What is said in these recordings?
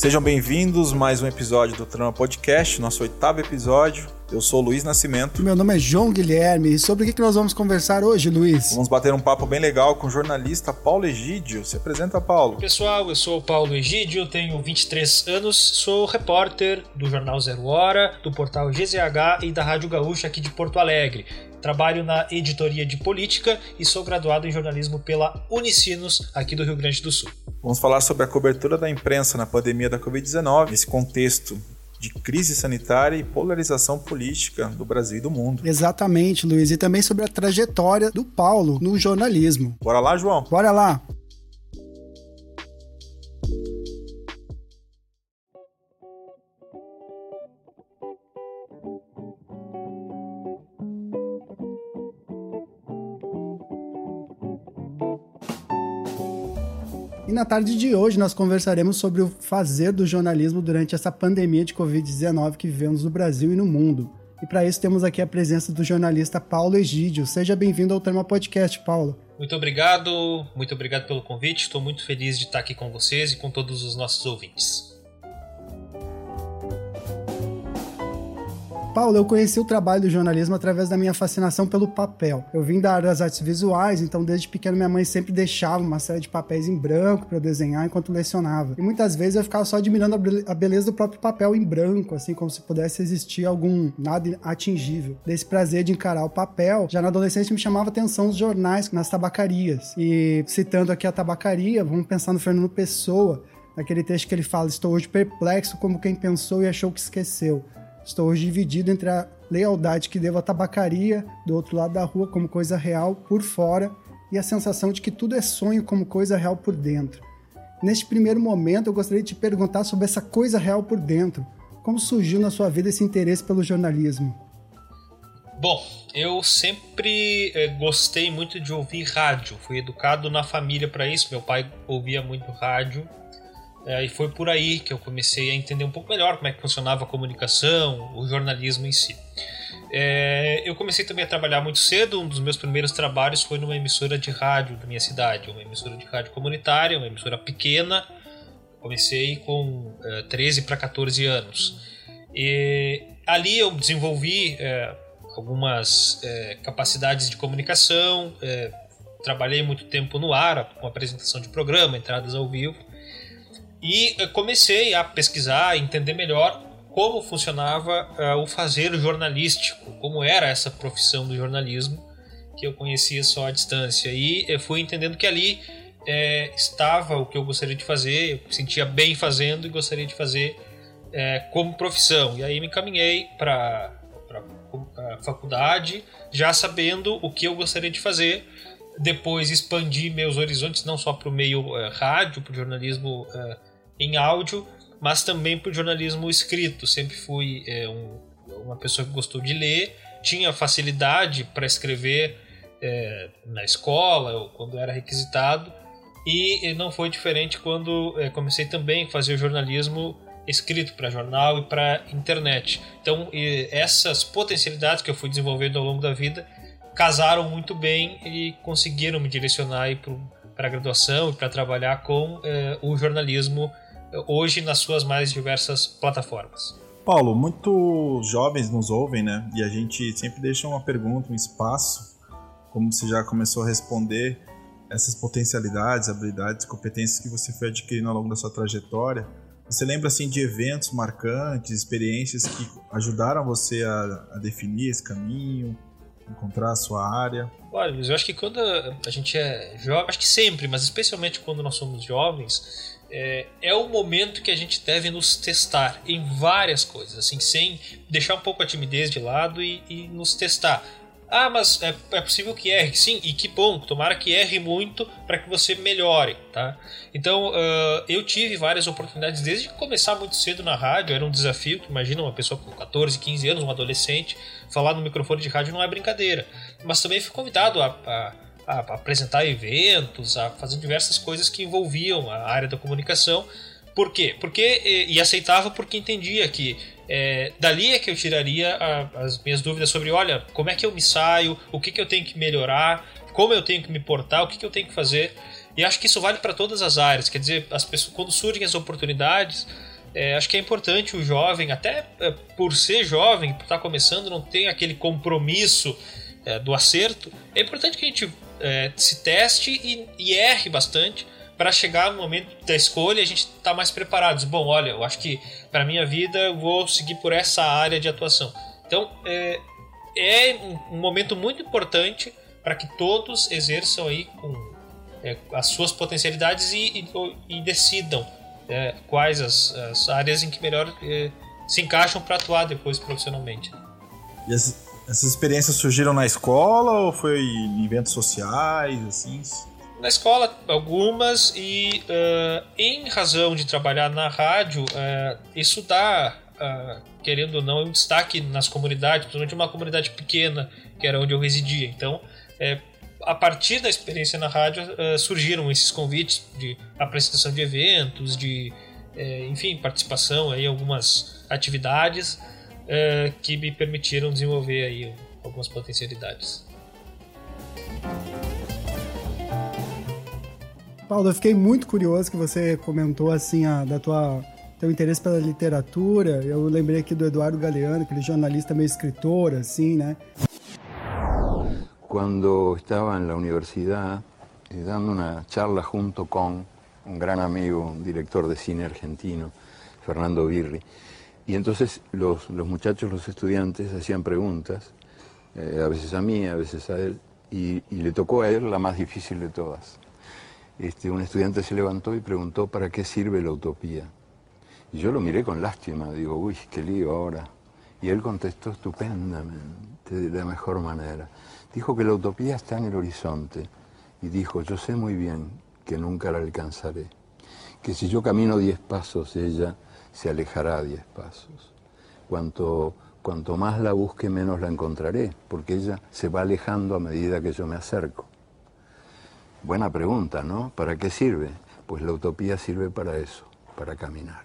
Sejam bem-vindos mais um episódio do Trama Podcast, nosso oitavo episódio. Eu sou o Luiz Nascimento. Meu nome é João Guilherme. E sobre o que nós vamos conversar hoje, Luiz? Vamos bater um papo bem legal com o jornalista Paulo Egídio. Se apresenta, Paulo. Pessoal, eu sou o Paulo Egídio, tenho 23 anos, sou repórter do jornal Zero Hora, do portal GZH e da Rádio Gaúcha aqui de Porto Alegre. Trabalho na editoria de política e sou graduado em jornalismo pela Unicinos, aqui do Rio Grande do Sul. Vamos falar sobre a cobertura da imprensa na pandemia da Covid-19, nesse contexto de crise sanitária e polarização política do Brasil e do mundo. Exatamente, Luiz. E também sobre a trajetória do Paulo no jornalismo. Bora lá, João? Bora lá! Na tarde de hoje nós conversaremos sobre o fazer do jornalismo durante essa pandemia de Covid-19 que vivemos no Brasil e no mundo. E para isso temos aqui a presença do jornalista Paulo Egídio. Seja bem-vindo ao Terma Podcast, Paulo. Muito obrigado, muito obrigado pelo convite. Estou muito feliz de estar aqui com vocês e com todos os nossos ouvintes. Paulo, eu conheci o trabalho do jornalismo através da minha fascinação pelo papel. Eu vim da área das artes visuais, então desde pequeno minha mãe sempre deixava uma série de papéis em branco para eu desenhar enquanto lecionava. E muitas vezes eu ficava só admirando a beleza do próprio papel em branco, assim como se pudesse existir algum nada atingível. Desse prazer de encarar o papel, já na adolescência me chamava atenção os jornais nas tabacarias. E citando aqui a tabacaria, vamos pensar no Fernando Pessoa, naquele texto que ele fala: Estou hoje perplexo como quem pensou e achou que esqueceu. Estou hoje dividido entre a lealdade que devo à tabacaria, do outro lado da rua, como coisa real por fora, e a sensação de que tudo é sonho como coisa real por dentro. Neste primeiro momento, eu gostaria de te perguntar sobre essa coisa real por dentro. Como surgiu na sua vida esse interesse pelo jornalismo? Bom, eu sempre eh, gostei muito de ouvir rádio. Fui educado na família para isso. Meu pai ouvia muito rádio é, e foi por aí que eu comecei a entender um pouco melhor como é que funcionava a comunicação, o jornalismo em si. É, eu comecei também a trabalhar muito cedo. Um dos meus primeiros trabalhos foi numa emissora de rádio da minha cidade, uma emissora de rádio comunitária, uma emissora pequena. Comecei com é, 13 para 14 anos. E ali eu desenvolvi é, algumas é, capacidades de comunicação. É, trabalhei muito tempo no ar, com apresentação de programa, entradas ao vivo. E comecei a pesquisar, entender melhor como funcionava uh, o fazer jornalístico, como era essa profissão do jornalismo, que eu conhecia só à distância. E fui entendendo que ali é, estava o que eu gostaria de fazer, eu me sentia bem fazendo e gostaria de fazer é, como profissão. E aí me encaminhei para a faculdade, já sabendo o que eu gostaria de fazer. Depois expandi meus horizontes, não só para o meio uh, rádio, para o jornalismo em áudio, mas também para o jornalismo escrito. Sempre fui é, um, uma pessoa que gostou de ler, tinha facilidade para escrever é, na escola ou quando era requisitado, e não foi diferente quando é, comecei também a fazer jornalismo escrito para jornal e para internet. Então, essas potencialidades que eu fui desenvolvendo ao longo da vida casaram muito bem e conseguiram me direcionar para a graduação e para trabalhar com é, o jornalismo hoje nas suas mais diversas plataformas. Paulo, muitos jovens nos ouvem, né? E a gente sempre deixa uma pergunta, um espaço, como você já começou a responder, essas potencialidades, habilidades, competências que você foi adquirindo ao longo da sua trajetória. Você lembra assim de eventos marcantes, experiências que ajudaram você a, a definir esse caminho, encontrar a sua área? Olha, eu acho que quando a gente é jovem, acho que sempre, mas especialmente quando nós somos jovens, é, é o momento que a gente deve nos testar em várias coisas, assim, sem deixar um pouco a timidez de lado e, e nos testar. Ah, mas é, é, possível que erre. Sim, e que bom. Tomara que erre muito para que você melhore, tá? Então, uh, eu tive várias oportunidades desde começar muito cedo na rádio. Era um desafio. Imagina uma pessoa com 14, 15 anos, um adolescente, falar no microfone de rádio não é brincadeira. Mas também fui convidado a, a a, apresentar eventos, a fazer diversas coisas que envolviam a área da comunicação. Por quê? Porque, e, e aceitava porque entendia que é, dali é que eu tiraria a, as minhas dúvidas sobre, olha, como é que eu me saio, o que, que eu tenho que melhorar, como eu tenho que me portar, o que, que eu tenho que fazer E acho que isso vale para todas as áreas. Quer dizer, as pessoas, quando surgem as oportunidades, é, acho que é importante o jovem, até é, por ser jovem, por estar começando, não tem aquele compromisso é, do acerto. É importante que a gente é, se teste e, e erre bastante para chegar no momento da escolha a gente estar tá mais preparados. Bom, olha, eu acho que para minha vida eu vou seguir por essa área de atuação. Então é, é um momento muito importante para que todos exerçam aí com é, as suas potencialidades e, e, e decidam é, quais as, as, áreas em que melhor é, se encaixam para atuar depois profissionalmente. As, essas experiências surgiram na escola ou foi em eventos sociais, assim? Na escola, algumas, e uh, em razão de trabalhar na rádio, uh, isso dá, uh, querendo ou não, um destaque nas comunidades, principalmente uma comunidade pequena, que era onde eu residia. Então, a partir da experiência na rádio surgiram esses convites de apresentação de eventos, de enfim participação em algumas atividades uh, que me permitiram desenvolver aí algumas potencialidades. Paulo, eu fiquei muito curioso que você comentou assim a, da tua teu interesse pela literatura. Eu lembrei aqui do Eduardo Galeano, aquele jornalista meio escritor, assim, né? cuando estaba en la universidad eh, dando una charla junto con un gran amigo, un director de cine argentino, Fernando Birri. Y entonces los, muchachos, los estudiantes, hacían preguntas, eh, a veces a mí, a veces a él, y, le tocó a él la más difícil de todas. Este, un estudiante se levantó y preguntó para qué sirve la utopía. Y yo lo miré con lástima, digo, uy, qué lío ahora. Y él contestó estupendamente, de la mejor manera. Dijo que la utopía está en el horizonte y dijo, yo sé muy bien que nunca la alcanzaré, que si yo camino diez pasos, ella se alejará diez pasos. Cuanto, cuanto más la busque, menos la encontraré, porque ella se va alejando a medida que yo me acerco. Buena pregunta, ¿no? ¿Para qué sirve? Pues la utopía sirve para eso, para caminar.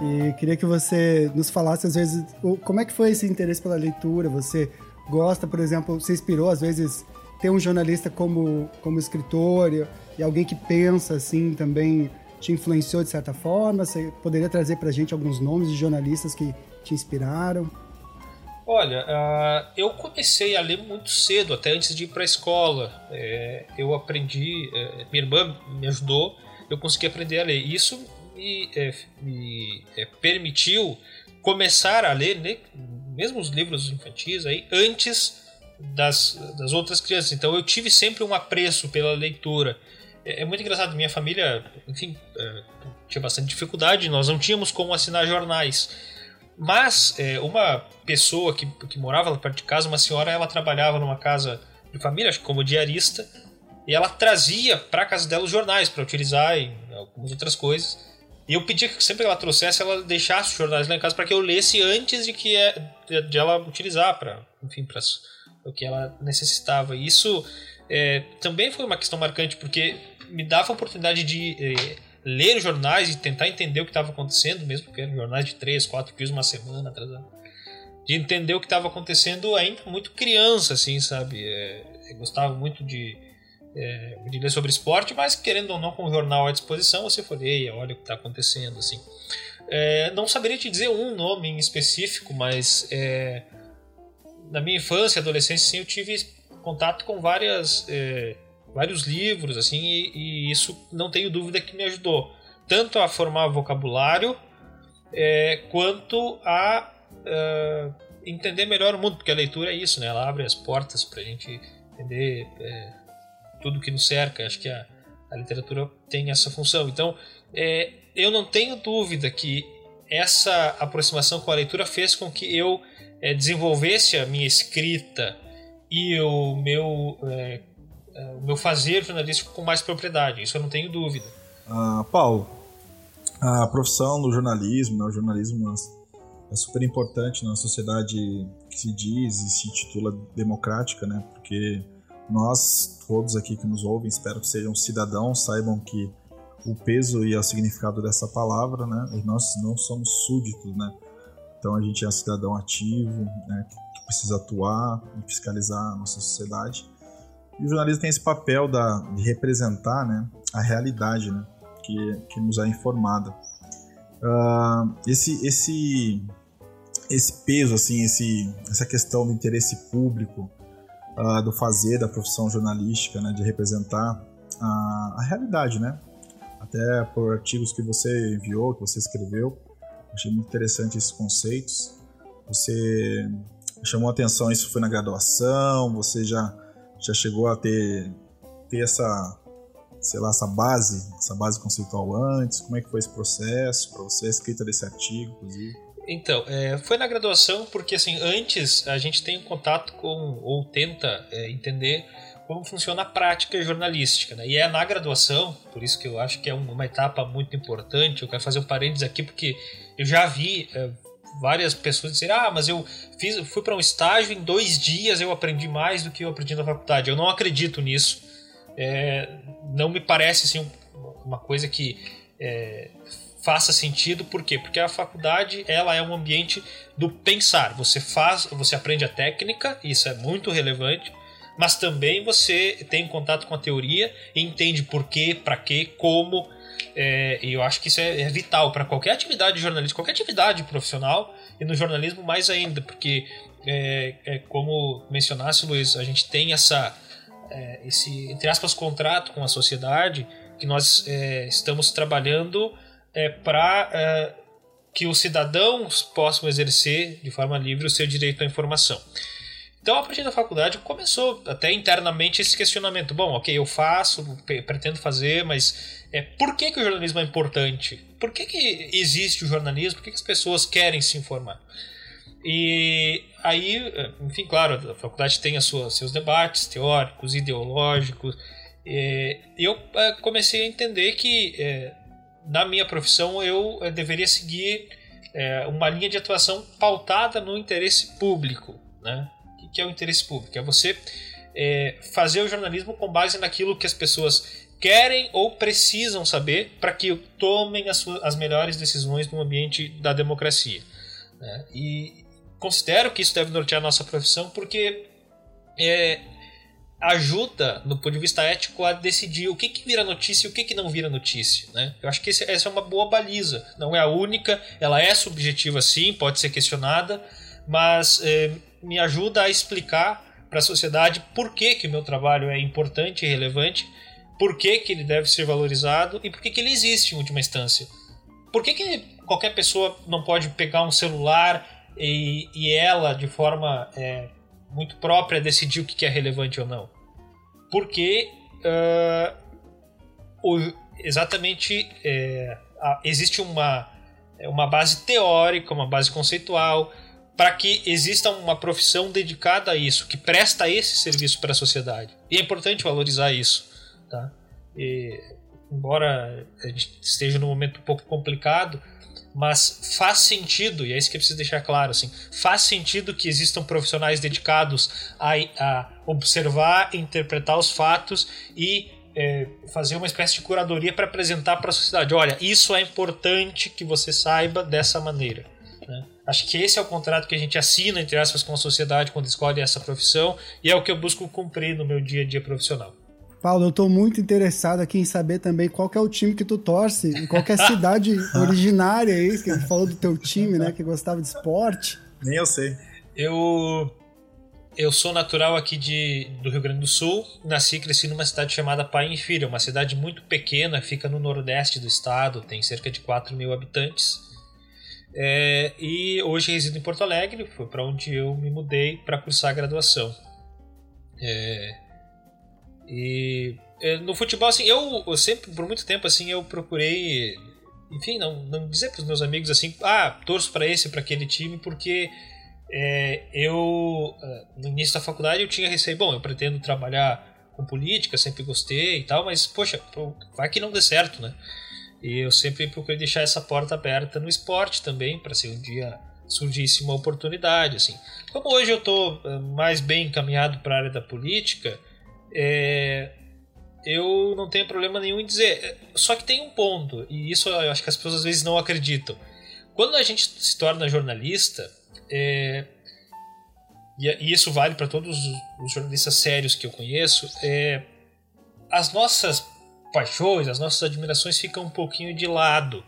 E queria que você nos falasse, às vezes, como é que foi esse interesse pela leitura? Você gosta, por exemplo, você inspirou, às vezes, ter um jornalista como, como escritor e alguém que pensa, assim, também te influenciou de certa forma? Você poderia trazer para a gente alguns nomes de jornalistas que te inspiraram? Olha, uh, eu comecei a ler muito cedo, até antes de ir para a escola. É, eu aprendi, é, minha irmã me ajudou, eu consegui aprender a ler. Isso me, é, me é, permitiu começar a ler né, mesmo os livros infantis aí antes das, das outras crianças. Então eu tive sempre um apreço pela leitura. É, é muito engraçado, minha família, enfim, é, tinha bastante dificuldade, nós não tínhamos como assinar jornais. Mas é, uma pessoa que, que morava lá perto de casa, uma senhora, ela trabalhava numa casa de família, acho que como diarista, e ela trazia para casa dela os jornais para utilizar em algumas outras coisas. E eu pedia que sempre que ela trouxesse, ela deixasse os jornais lá em casa para que eu lesse antes de que é, de ela utilizar para, enfim, para o que ela necessitava. E isso é, também foi uma questão marcante porque me dava a oportunidade de é, ler jornais e tentar entender o que estava acontecendo, mesmo porque eram jornais de três, quatro quilos uma semana atrasado. De entender o que estava acontecendo ainda muito criança, assim, sabe? É, gostava muito de é, de ler sobre esporte, mas querendo ou não, com o jornal à disposição, você folheia, olha o que está acontecendo. assim. É, não saberia te dizer um nome em específico, mas é, na minha infância e adolescência sim, eu tive contato com várias, é, vários livros assim e, e, isso não tenho dúvida que me ajudou tanto a formar vocabulário é, quanto a é, entender melhor o mundo, porque a leitura é isso, né? ela abre as portas para a gente entender tudo que nos cerca. Acho que a, a literatura tem essa função. Então, é, eu não tenho dúvida que essa aproximação com a leitura fez com que eu é, desenvolvesse a minha escrita e o meu, é, é o meu fazer jornalístico com mais propriedade. Isso eu não tenho dúvida. Ah, Paulo, a profissão do jornalismo, né, o jornalismo é super importante na sociedade que se diz e se intitula democrática, né? Porque nós, todos aqui que nos ouvem, espero que sejam cidadãos, saibam que o peso e o significado dessa palavra, né? E nós não somos súditos, né? Então a gente é um cidadão ativo, né? Que precisa atuar e fiscalizar a nossa sociedade. E o jornalismo tem esse papel da, de representar né, a realidade né, que, que nos é informada. Uh, esse, esse, esse peso, assim, esse, essa questão do interesse público, uh, do fazer da profissão jornalística, né, de representar a, a realidade, né? Até por artigos que você enviou, que você escreveu, achei muito interessante esses conceitos. Você chamou atenção, isso foi na graduação, você já, já chegou a ter, ter essa, sei lá, essa base, essa base conceitual antes? Como é que foi esse processo para você, a escrita desse artigo, inclusive? Então, é, foi na graduação porque, assim, antes a gente tem contato com, ou tenta é, entender como funciona a prática jornalística. Né? E é na graduação, por isso que eu acho que é uma etapa muito importante. Eu quero fazer um parênteses aqui porque eu já vi é, várias pessoas dizer: ah, mas eu fiz, fui para um estágio em dois dias eu aprendi mais do que eu aprendi na faculdade. Eu não acredito nisso. É, não me parece assim uma coisa que é, faça sentido. Por quê? Porque a faculdade ela é um ambiente do pensar. Você faz, você aprende a técnica, isso é muito relevante mas também você tem contato com a teoria e entende por quê, para quê, como. É, e eu acho que isso é, é vital para qualquer atividade jornalística, qualquer atividade profissional e no jornalismo mais ainda, porque é, é como mencionasse, Luiz, a gente tem essa é, esse entre aspas contrato com a sociedade que nós é, estamos trabalhando para que os cidadãos possam exercer de forma livre o seu direito à informação. Então, a partir da faculdade, começou até internamente esse questionamento. Bom, ok, eu faço, pretendo fazer, mas é, por que, que o jornalismo é importante? Por que, que existe o jornalismo? Por que, que as pessoas querem se informar? E aí, enfim, claro, a faculdade tem as suas, seus debates teóricos, ideológicos. E eu é, comecei a entender que é, na minha profissão eu é, deveria seguir uma linha de atuação pautada no interesse público, né? Que é o interesse público? É você é, fazer o jornalismo com base naquilo que as pessoas querem ou precisam saber para que tomem as, suas, as melhores decisões no ambiente da democracia. Né? E considero que isso deve nortear a nossa profissão porque é, ajuda, do ponto de vista ético, a decidir o que, que vira notícia e o que, que não vira notícia. Né? Eu acho que esse, essa é uma boa baliza. Não é a única, ela é subjetiva sim, pode ser questionada, mas é, me ajuda a explicar para a sociedade por que, que o meu trabalho é importante e relevante, por que, que ele deve ser valorizado e por que, que ele existe em última instância. Por que, que qualquer pessoa não pode pegar um celular e, e ela, de forma é, muito própria, decidir o que, que é relevante ou não? Porque uh, o, exatamente é, existe uma, uma base teórica, uma base conceitual, para que exista uma profissão dedicada a isso, que presta esse serviço para a sociedade. E é importante valorizar isso. Tá? E, embora a gente esteja num momento um pouco complicado, mas faz sentido, e é isso que eu preciso deixar claro, assim, faz sentido que existam profissionais dedicados a, a observar, interpretar os fatos e é, fazer uma espécie de curadoria para apresentar para a sociedade. Olha, isso é importante que você saiba dessa maneira. Acho que esse é o contrato que a gente assina, entre aspas, com a sociedade quando escolhe essa profissão e é o que eu busco cumprir no meu dia a dia profissional. Paulo, eu estou muito interessado aqui em saber também qual é o time que tu torce e qual é a cidade originária aí, que falou do teu time, né, que gostava de esporte. Nem eu sei. Eu eu sou natural aqui de, do Rio Grande do Sul, nasci e cresci numa cidade chamada Pai Filho, uma cidade muito pequena, fica no nordeste do estado, tem cerca de 4 mil habitantes. É, e hoje resido em Porto Alegre, foi para onde eu me mudei para cursar a graduação. É, e é, no futebol, assim, eu, eu, sempre, por muito tempo, assim, eu procurei, enfim, não, não dizer para os meus amigos assim, ah, torço para esse, para aquele time, porque é, eu, é, no início da faculdade, eu tinha receio, bom, eu pretendo trabalhar com política, sempre gostei e tal, mas, poxa, vai que não dê certo, né? E eu sempre procurei deixar essa porta aberta no esporte também, para se um dia surgisse uma oportunidade. Assim. Como hoje eu estou eh, mais bem encaminhado para a área da política, é, eu não tenho problema nenhum em dizer. Eh, só que tem um ponto, e isso eu acho que as pessoas às vezes não acreditam. Quando a gente se torna jornalista, é, e, isso vale para todos os jornalistas sérios que eu conheço, é, as nossas paixões, as nossas admirações ficam um pouquinho de lado.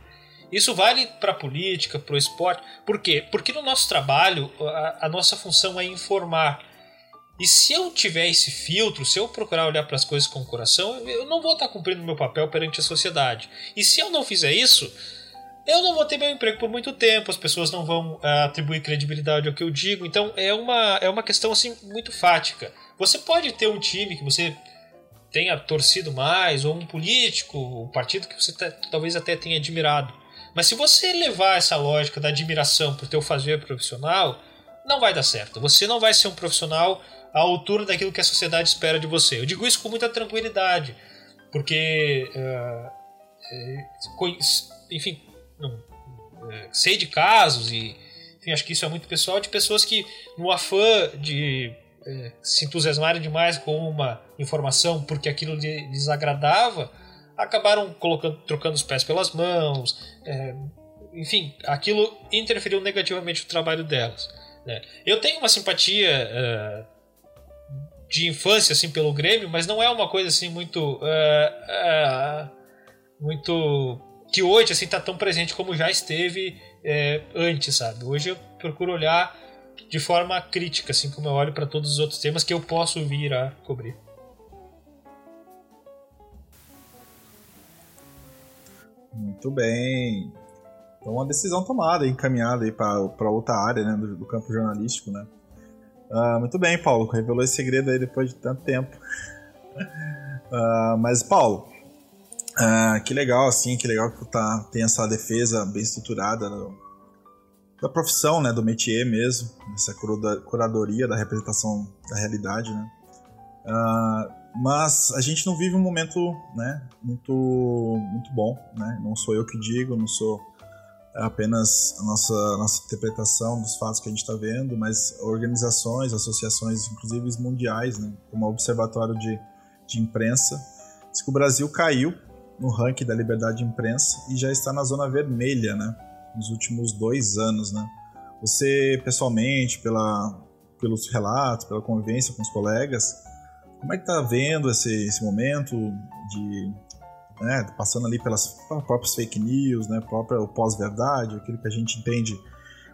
Isso vale para a política, para o esporte. Por quê? Porque no nosso trabalho, a, a, nossa função é informar. E se eu tiver esse filtro, se eu procurar olhar para as coisas com o coração, eu não vou estar cumprindo meu papel perante a sociedade. E se eu não fizer isso, eu não vou ter meu emprego por muito tempo, as pessoas não vão uh, atribuir credibilidade ao que eu digo. Então é uma, é uma questão assim muito fática. Você pode ter um time que você tenha torcido mais, ou um político, um partido que você talvez até tenha admirado. Mas se você levar essa lógica da admiração para o teu fazer profissional, não vai dar certo. Você não vai ser um profissional à altura daquilo que a sociedade espera de você. Eu digo isso com muita tranquilidade, porque, uh, enfim, não, é, sei de casos e enfim, acho que isso é muito pessoal de pessoas que no afã de é, se entusiasmarem demais com uma informação porque aquilo lhes agradava acabaram colocando trocando os pés pelas mãos é, enfim aquilo interferiu negativamente no trabalho delas né? eu tenho uma simpatia é, de infância assim pelo Grêmio mas não é uma coisa assim muito é, é, muito que hoje assim tá tão presente como já esteve antes, sabe? Hoje eu procuro olhar de forma crítica, assim como eu olho para todos os outros temas que eu posso vir a cobrir. Muito bem. Então, uma decisão tomada, encaminhada aí para outra área né, do, do, campo jornalístico, né? Uh, muito bem, Paulo, revelou esse segredo aí depois de tanto tempo. Uh, mas, Paulo, ah, que legal, assim, que legal que tá, tem essa defesa bem estruturada no, da profissão, né, do métier mesmo, essa curadoria da representação da realidade, né. Uh, mas a gente não vive um momento, né, muito, muito bom, né. Não sou eu que digo, não sou apenas a nossa, nossa interpretação dos fatos que a gente está vendo, mas organizações, associações, inclusive mundiais, né, como o Observatório de, de Imprensa, diz que o Brasil caiu no ranking da liberdade de imprensa e já está na zona vermelha, né? Nos últimos dois anos, né? Você, pessoalmente, pela, pelos relatos, pela convivência com os colegas, como é que tá vendo esse, esse momento de... Né, passando ali pelas próprias fake news, né? Própria pós-verdade, aquilo que a gente entende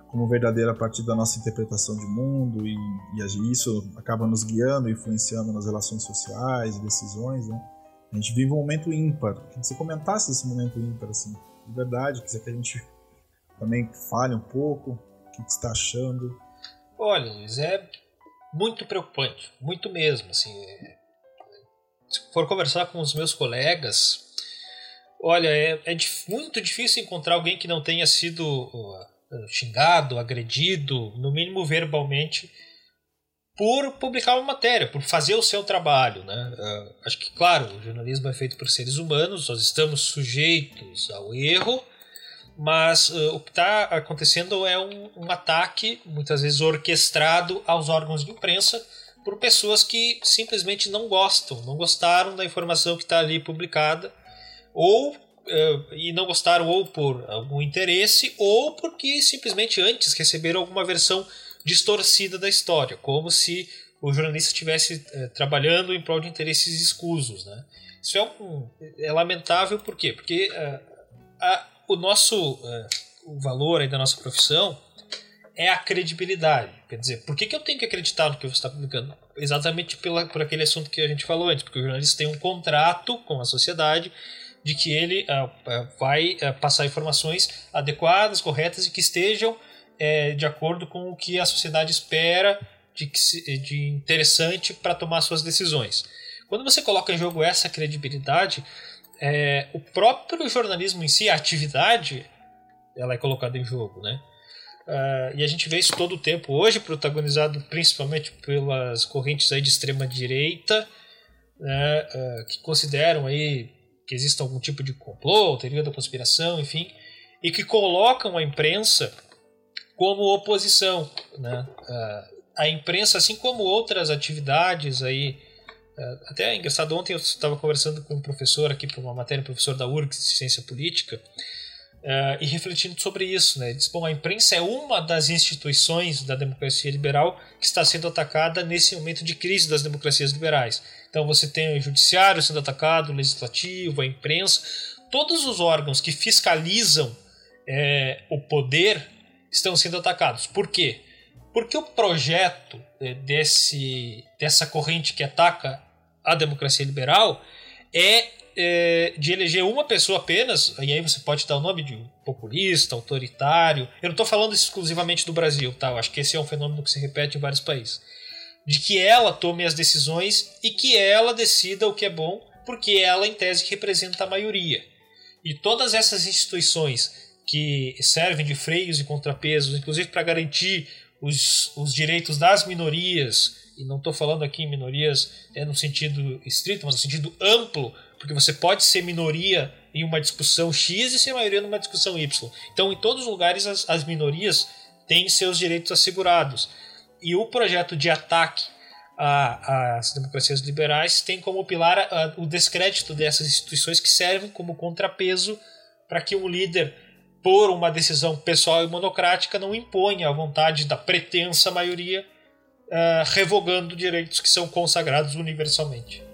como verdadeiro a partir da nossa interpretação de mundo e, e isso acaba nos guiando, influenciando nas relações sociais decisões, né? A gente vive um momento ímpar. Que você comentasse esse momento ímpar, assim, de verdade, quiser que a gente também fale um pouco, o que você está achando. Olha, Luiz, é muito preocupante, muito mesmo, assim. Se for conversar com os meus colegas, olha, é, é muito difícil encontrar alguém que não tenha sido uh, xingado, agredido, no mínimo verbalmente, por publicar uma matéria, por fazer o seu trabalho. Né? Uh, acho que, claro, o jornalismo é feito por seres humanos, nós estamos sujeitos ao erro, mas uh, o que está acontecendo é um, um, ataque, muitas vezes orquestrado, aos órgãos de imprensa por pessoas que simplesmente não gostam, não gostaram da informação que está ali publicada, ou uh, e não gostaram ou por algum interesse, ou porque simplesmente antes receberam alguma versão distorcida da história, como se o jornalista estivesse é, trabalhando em prol de interesses escusos. Né? Isso é, um, é lamentável por quê? Porque uh, a, o nosso uh, o valor aí da nossa profissão é a credibilidade. Quer dizer, por que, que eu tenho que acreditar no que você está publicando? Exatamente pela, por aquele assunto que a gente falou antes, porque o jornalista tem um contrato com a sociedade de que ele uh, vai passar informações adequadas, corretas e que estejam é, de acordo com o que a sociedade espera de, de interessante para tomar suas decisões. Quando você coloca em jogo essa credibilidade, é, o próprio jornalismo em si, a atividade, ela é colocada em jogo, né? Uh, e a gente vê isso todo o tempo hoje, protagonizado principalmente pelas correntes aí de extrema direita, né, uh, que consideram aí que existe algum tipo de complô, teoria da conspiração, enfim, e que colocam a imprensa como oposição. Né? A imprensa, assim como outras atividades aí, até é engraçado, ontem eu estava conversando com um professor aqui para uma matéria, um professor da URGS de Ciência Política, Uh, e refletindo sobre isso, né? Diz, bom, a imprensa é uma das instituições da democracia liberal que está sendo atacada nesse momento de crise das democracias liberais. Então você tem o judiciário sendo atacado, o legislativo, a imprensa, todos os órgãos que fiscalizam é, o poder estão sendo atacados. Por quê? Porque o projeto é, desse, dessa corrente que ataca a democracia liberal é é, de eleger uma pessoa apenas, e aí você pode dar o nome de populista, autoritário. Eu não estou falando exclusivamente do Brasil, tá? Eu acho que esse é um fenômeno que se repete em vários países. De que ela tome as decisões e que ela decida o que é bom, porque ela, em tese, representa a maioria. E todas essas instituições que servem de freios e contrapesos, inclusive para garantir os, os direitos das minorias, e não estou falando aqui em minorias é, no sentido estrito, mas no sentido amplo, porque você pode ser minoria em uma discussão X e ser maioria numa discussão Y. Então, em todos os lugares, as, as minorias têm seus direitos assegurados. E o projeto de ataque às democracias liberais tem como pilar a, o descrédito dessas instituições que servem como contrapeso para que um líder, por uma decisão pessoal e monocrática, não imponha a vontade da pretensa maioria, uh, revogando direitos que são consagrados universalmente.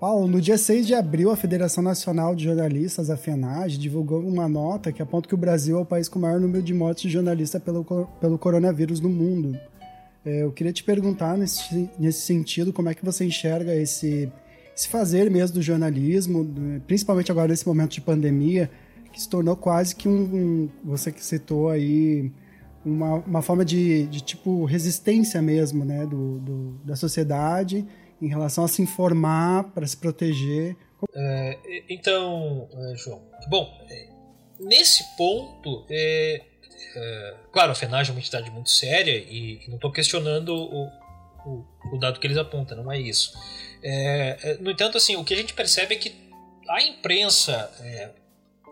Paulo, no dia 6 de abril, a Federação Nacional de Jornalistas, a FENAG, divulgou uma nota que aponta que o Brasil é o país com o maior número de mortes de jornalistas pelo, pelo coronavírus no mundo. É, eu queria te perguntar nesse, nesse sentido, como é que você enxerga esse, esse fazer mesmo do jornalismo, principalmente agora nesse momento de pandemia, que se tornou quase que um, um você que citou aí, uma, uma forma de, de tipo resistência mesmo, né, do, do da sociedade em relação a se informar para se proteger. É, então, é, João, bom, é, nesse ponto, é, é, claro, a FENAG é uma entidade muito séria e, e não estou questionando o, o, o, dado que eles apontam, não é isso. É, no entanto, assim, o que a gente percebe é que a imprensa,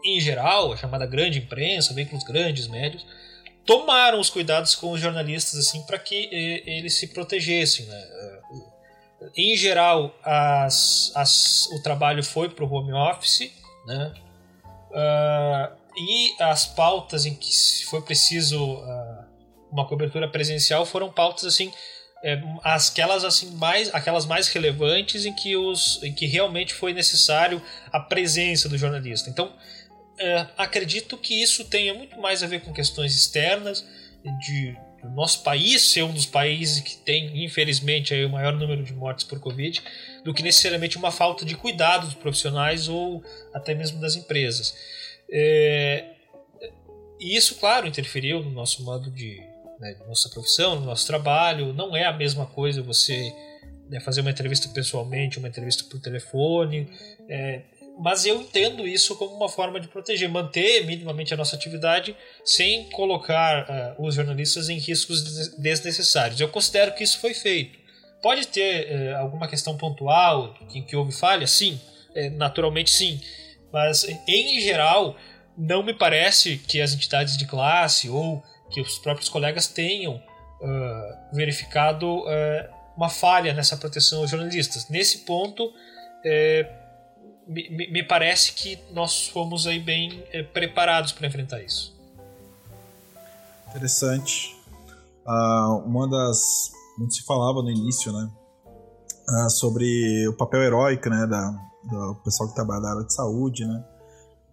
em geral, a chamada grande imprensa, veículos grandes, médios, tomaram os cuidados com os jornalistas assim para que eles se protegessem, né? em geral, as, as, o trabalho foi para o home office, né? Uh, e as pautas em que foi preciso uh, uma cobertura presencial foram pautas assim é, aquelas assim mais aquelas mais relevantes em que os em que realmente foi necessário a presença do jornalista então é, acredito que isso tenha muito mais a ver com questões externas de nosso país ser um dos países que tem, infelizmente, aí, o maior número de mortes por Covid, do que necessariamente uma falta de cuidado dos profissionais ou até mesmo das empresas. É, e isso, claro, interferiu no nosso modo de. Né, nossa profissão, no nosso trabalho. Não é a mesma coisa você né, fazer uma entrevista pessoalmente, uma entrevista por telefone. É, mas eu entendo isso como uma forma de proteger, manter minimamente a nossa atividade sem colocar uh, os jornalistas em riscos desnecessários. Eu considero que isso foi feito. Pode ter uh, alguma questão pontual em que houve falha? Sim, é, naturalmente sim. Mas, em geral, não me parece que as entidades de classe ou que os próprios colegas tenham uh, verificado uma falha nessa proteção aos jornalistas. Nesse ponto, me, me parece que nós fomos aí bem é, preparados para enfrentar isso. Interessante. Uh, uma das. Muito se falava no início, né? Uh, sobre o papel heróico, né? Da, do pessoal que trabalha na área de saúde, né?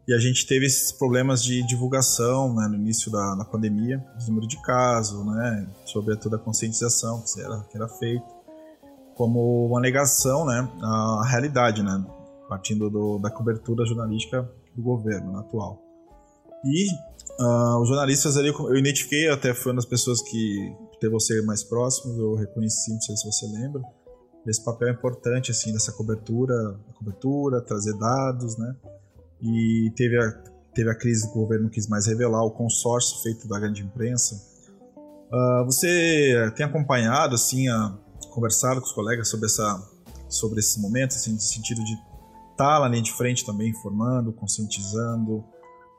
E a gente teve esses problemas de divulgação né, no início da, pandemia, do número de casos, né, sobre toda a conscientização que era, que era feito, como uma negação né, à realidade. Né, partindo do, da cobertura jornalística do governo atual. E uh, os jornalistas ali, eu identifiquei, até foi uma das pessoas que teve você mais próximo, eu reconheci, não sei se você lembra, esse papel importante assim dessa cobertura, cobertura, trazer dados, né? E teve a, teve a crise que o governo quis mais revelar, o consórcio feito da grande imprensa. Uh, você tem acompanhado, assim, a, conversado com os colegas sobre essa sobre esse momento, assim, no sentido de tá lá na de frente também, informando, conscientizando?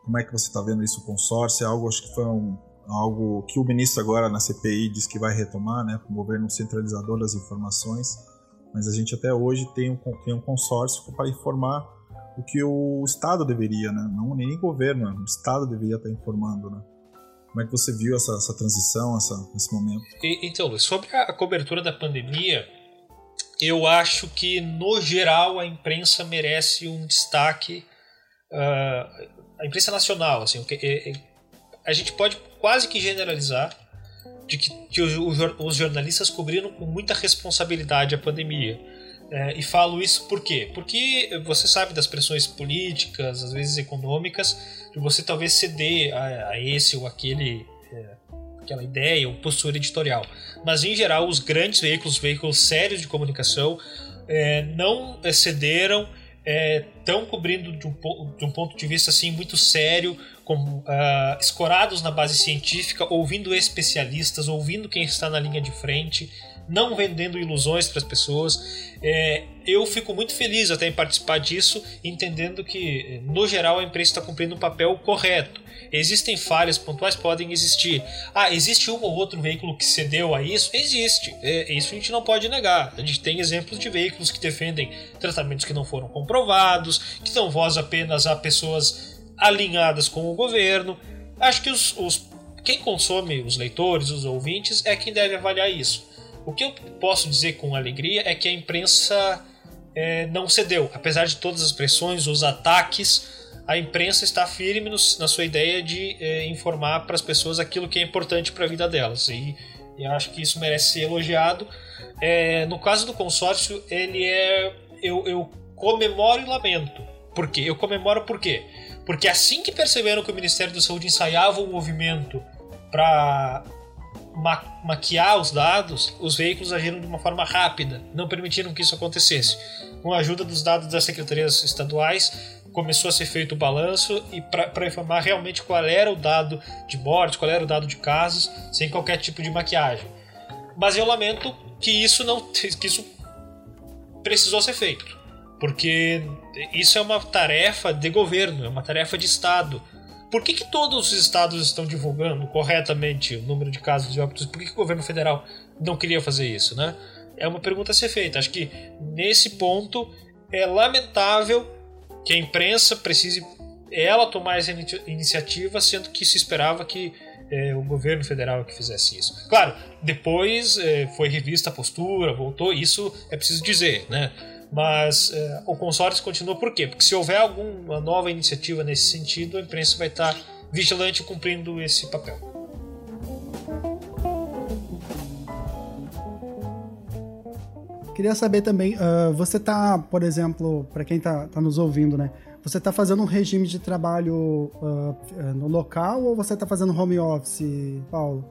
Como é que você está vendo isso, o consórcio? É algo, acho que foi um, algo que o ministro agora na CPI diz que vai retomar, né, o governo centralizador das informações, mas a gente até hoje tem um, tem um consórcio para informar o que o Estado deveria, né, não nem governo, o Estado deveria estar informando, né. Como é que você viu essa, essa transição, essa, esse momento? Então, sobre a cobertura da pandemia, eu acho que, no geral, a imprensa merece um destaque. Uh, a imprensa nacional, assim, é, é, a gente pode quase que generalizar de que, que os jornalistas cobriram com muita responsabilidade a pandemia. É, e falo isso por quê? Porque você sabe das pressões políticas, às vezes econômicas, de você talvez ceder a, a esse ou aquele é, aquela ideia ou postura editorial. Mas em geral, os grandes veículos, veículos sérios de comunicação, é, não cederam, estão é, cobrindo de um, de um, ponto de vista assim muito sério, com, uh, escorados na base científica, ouvindo especialistas, ouvindo quem está na linha de frente não vendendo ilusões para as pessoas. É, eu fico muito feliz até em participar disso, entendendo que, no geral, a imprensa está cumprindo um papel correto. Existem falhas pontuais, podem existir. Ah, existe um ou outro veículo que cedeu a isso? Existe. É, isso a gente não pode negar. A gente tem exemplos de veículos que defendem tratamentos que não foram comprovados, que dão voz apenas a pessoas alinhadas com o governo. Acho que os, os quem consome, os leitores, os ouvintes, é quem deve avaliar isso. O que eu posso dizer com alegria é que a imprensa é, não cedeu. Apesar de todas as pressões, os ataques, a imprensa está firme no, na sua ideia de é, informar para as pessoas aquilo que é importante para a vida delas. E, e acho que isso merece ser elogiado. É, no caso do consórcio, ele é. Eu, eu comemoro e lamento. Por quê? Eu comemoro por quê? Porque assim que perceberam que o Ministério da Saúde ensaiava um movimento para ma maquiar os dados, os veículos agiram de uma forma rápida, não permitiram que isso acontecesse. Com a ajuda dos dados das secretarias estaduais, começou a ser feito o balanço e para informar realmente qual era o dado de morte, qual era o dado de casos, sem qualquer tipo de maquiagem. Mas eu lamento que isso não que isso precisou ser feito, porque isso é uma tarefa de governo, é uma tarefa de Estado por que, que todos os estados estão divulgando corretamente o número de casos de óbitos? Por que, que o governo federal não queria fazer isso, né? É uma pergunta a ser feita. Acho que nesse ponto é lamentável que a imprensa precise ela tomar essa iniciativa, sendo que se esperava que é, o governo federal que fizesse isso. Claro, depois é, foi revista a postura, voltou, isso é preciso dizer, né? Mas é, o consórcio continua por quê? Porque se houver alguma nova iniciativa nesse sentido, a imprensa vai estar vigilante cumprindo esse papel. Queria saber também, uh, você está, por exemplo, para quem está tá nos ouvindo, né? Você está fazendo um regime de trabalho uh, no local ou você está fazendo home office, Paulo?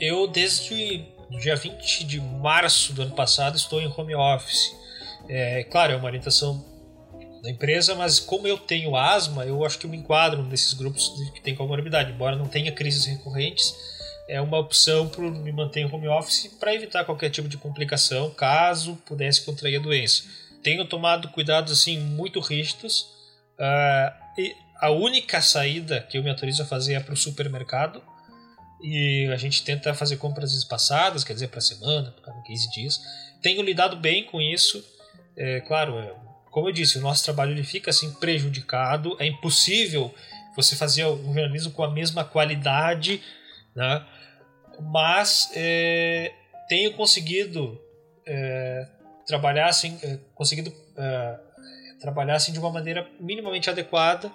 Eu, desde no dia 20 de março do ano passado, estou em home office. É, claro, é uma orientação da empresa, mas como eu tenho asma, eu acho que eu me enquadro nesses grupos que têm comorbidade. Embora não tenha crises recorrentes, é uma opção para me manter em home office para evitar qualquer tipo de complicação caso pudesse contrair a doença. Tenho tomado cuidados assim muito rígidos. Uh, a única saída que eu me autorizo a fazer é para o supermercado e a gente tenta fazer compras espaçadas, quer dizer, para semana, para cada 15 dias. Tenho lidado bem com isso. É, claro, é, como eu disse, o nosso trabalho ele fica assim prejudicado. É impossível você fazer um jornalismo com a mesma qualidade, né? mas é, tenho conseguido é, trabalhar assim, é, conseguido é, trabalhar assim de uma maneira minimamente adequada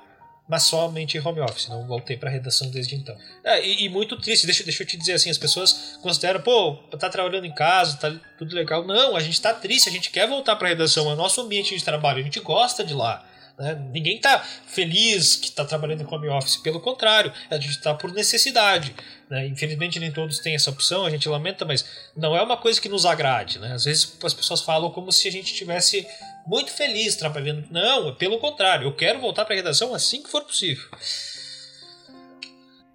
mas somente em home office, não voltei para redação desde então. É, e, e, muito triste, deixa, deixa eu te dizer assim, as pessoas consideram, pô, tá trabalhando em casa, tá tudo legal. Não, a gente tá triste, a gente quer voltar para redação, é o nosso ambiente de trabalho, a gente gosta de lá. Né? Ninguém está feliz que está trabalhando em home office, pelo contrário, a gente está por necessidade. Né? Infelizmente, nem todos têm essa opção, a gente lamenta, mas não é uma coisa que nos agrade. Né? Às vezes as pessoas falam como se a gente tivesse muito feliz trabalhando. Não, é pelo contrário, eu quero voltar para a redação assim que for possível.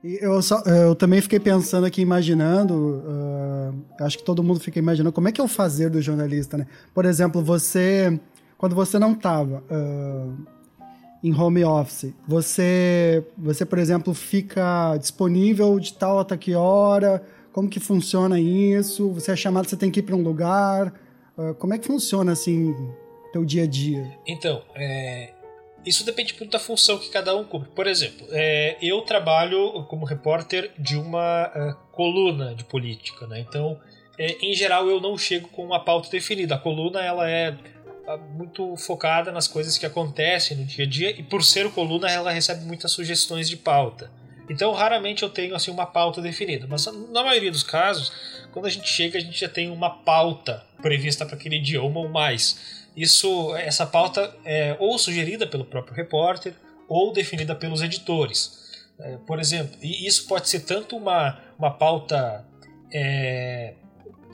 Eu, só, eu também fiquei pensando aqui, imaginando, uh, acho que todo mundo fica imaginando como é que é o fazer do jornalista, né? Por exemplo, você, quando você não estava uh, em home office? Você, você, por exemplo, fica disponível de tal até que hora? Como que funciona isso? Você é chamado, você tem que ir para um lugar? Uh, como é que funciona assim teu dia a dia? Então, é, isso depende muito da função que cada um cumpre. Por exemplo, é, eu trabalho como repórter de uma uh, coluna de política, né? Então, é, em geral, eu não chego com uma pauta definida. A coluna ela é ah, muito focada nas coisas que acontecem no dia a dia e por ser coluna ela recebe muitas sugestões de pauta. Então, raramente eu tenho assim uma pauta definida, mas na maioria dos casos, quando a gente chega, a gente já tem uma pauta prevista para aquele idioma ou mais. Isso, essa pauta é ou sugerida pelo próprio repórter ou definida pelos editores. É, por exemplo, e isso pode ser tanto uma, uma pauta é,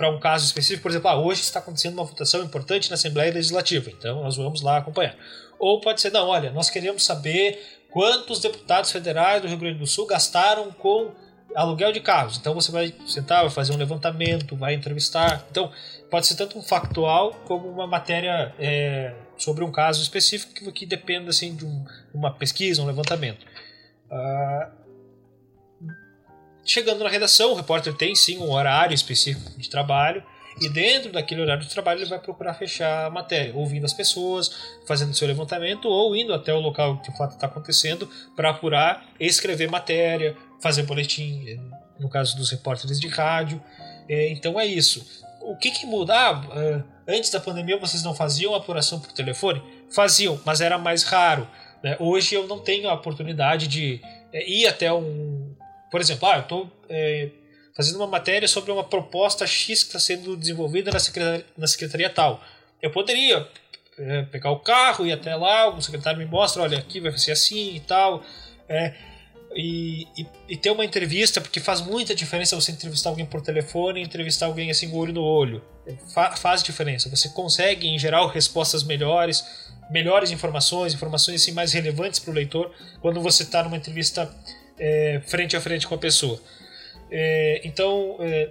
para um caso específico, por exemplo, ah, hoje está acontecendo uma votação importante na Assembleia Legislativa, então nós vamos lá acompanhar. Ou pode ser, não, olha, nós queremos saber quantos deputados federais do Rio Grande do Sul gastaram com aluguel de carros. Então você vai sentar, vai fazer um levantamento, vai entrevistar. Então pode ser tanto um factual como uma matéria é, sobre um caso específico que, que dependa assim, de um, uma pesquisa, um levantamento. Uh, chegando na redação, o repórter tem sim um horário específico de trabalho e dentro daquele horário de trabalho ele vai procurar fechar a matéria, ouvindo as pessoas, fazendo seu levantamento ou indo até o local que o fato está acontecendo para apurar, escrever matéria, fazer boletim, no caso dos repórteres de rádio. É, então é isso. O que, que muda? Ah, eh, antes da pandemia vocês não faziam apuração por telefone? Faziam, mas era mais raro. Né? Hoje eu não tenho a oportunidade de eh, ir até um. Por exemplo, ah, eu estou é, fazendo uma matéria sobre uma proposta X que está sendo desenvolvida na secretaria, na secretaria tal. Eu poderia é, pegar o carro, ir até lá, o secretário me mostra, olha, aqui vai ser assim e tal. É, e, e, e, ter uma entrevista, porque faz muita diferença você entrevistar alguém por telefone e entrevistar alguém assim, olho no olho. Fa faz diferença. Você consegue, em geral, respostas melhores, melhores informações, informações assim, mais relevantes para o leitor, quando você está numa entrevista é, frente a frente com a pessoa. É, então, é,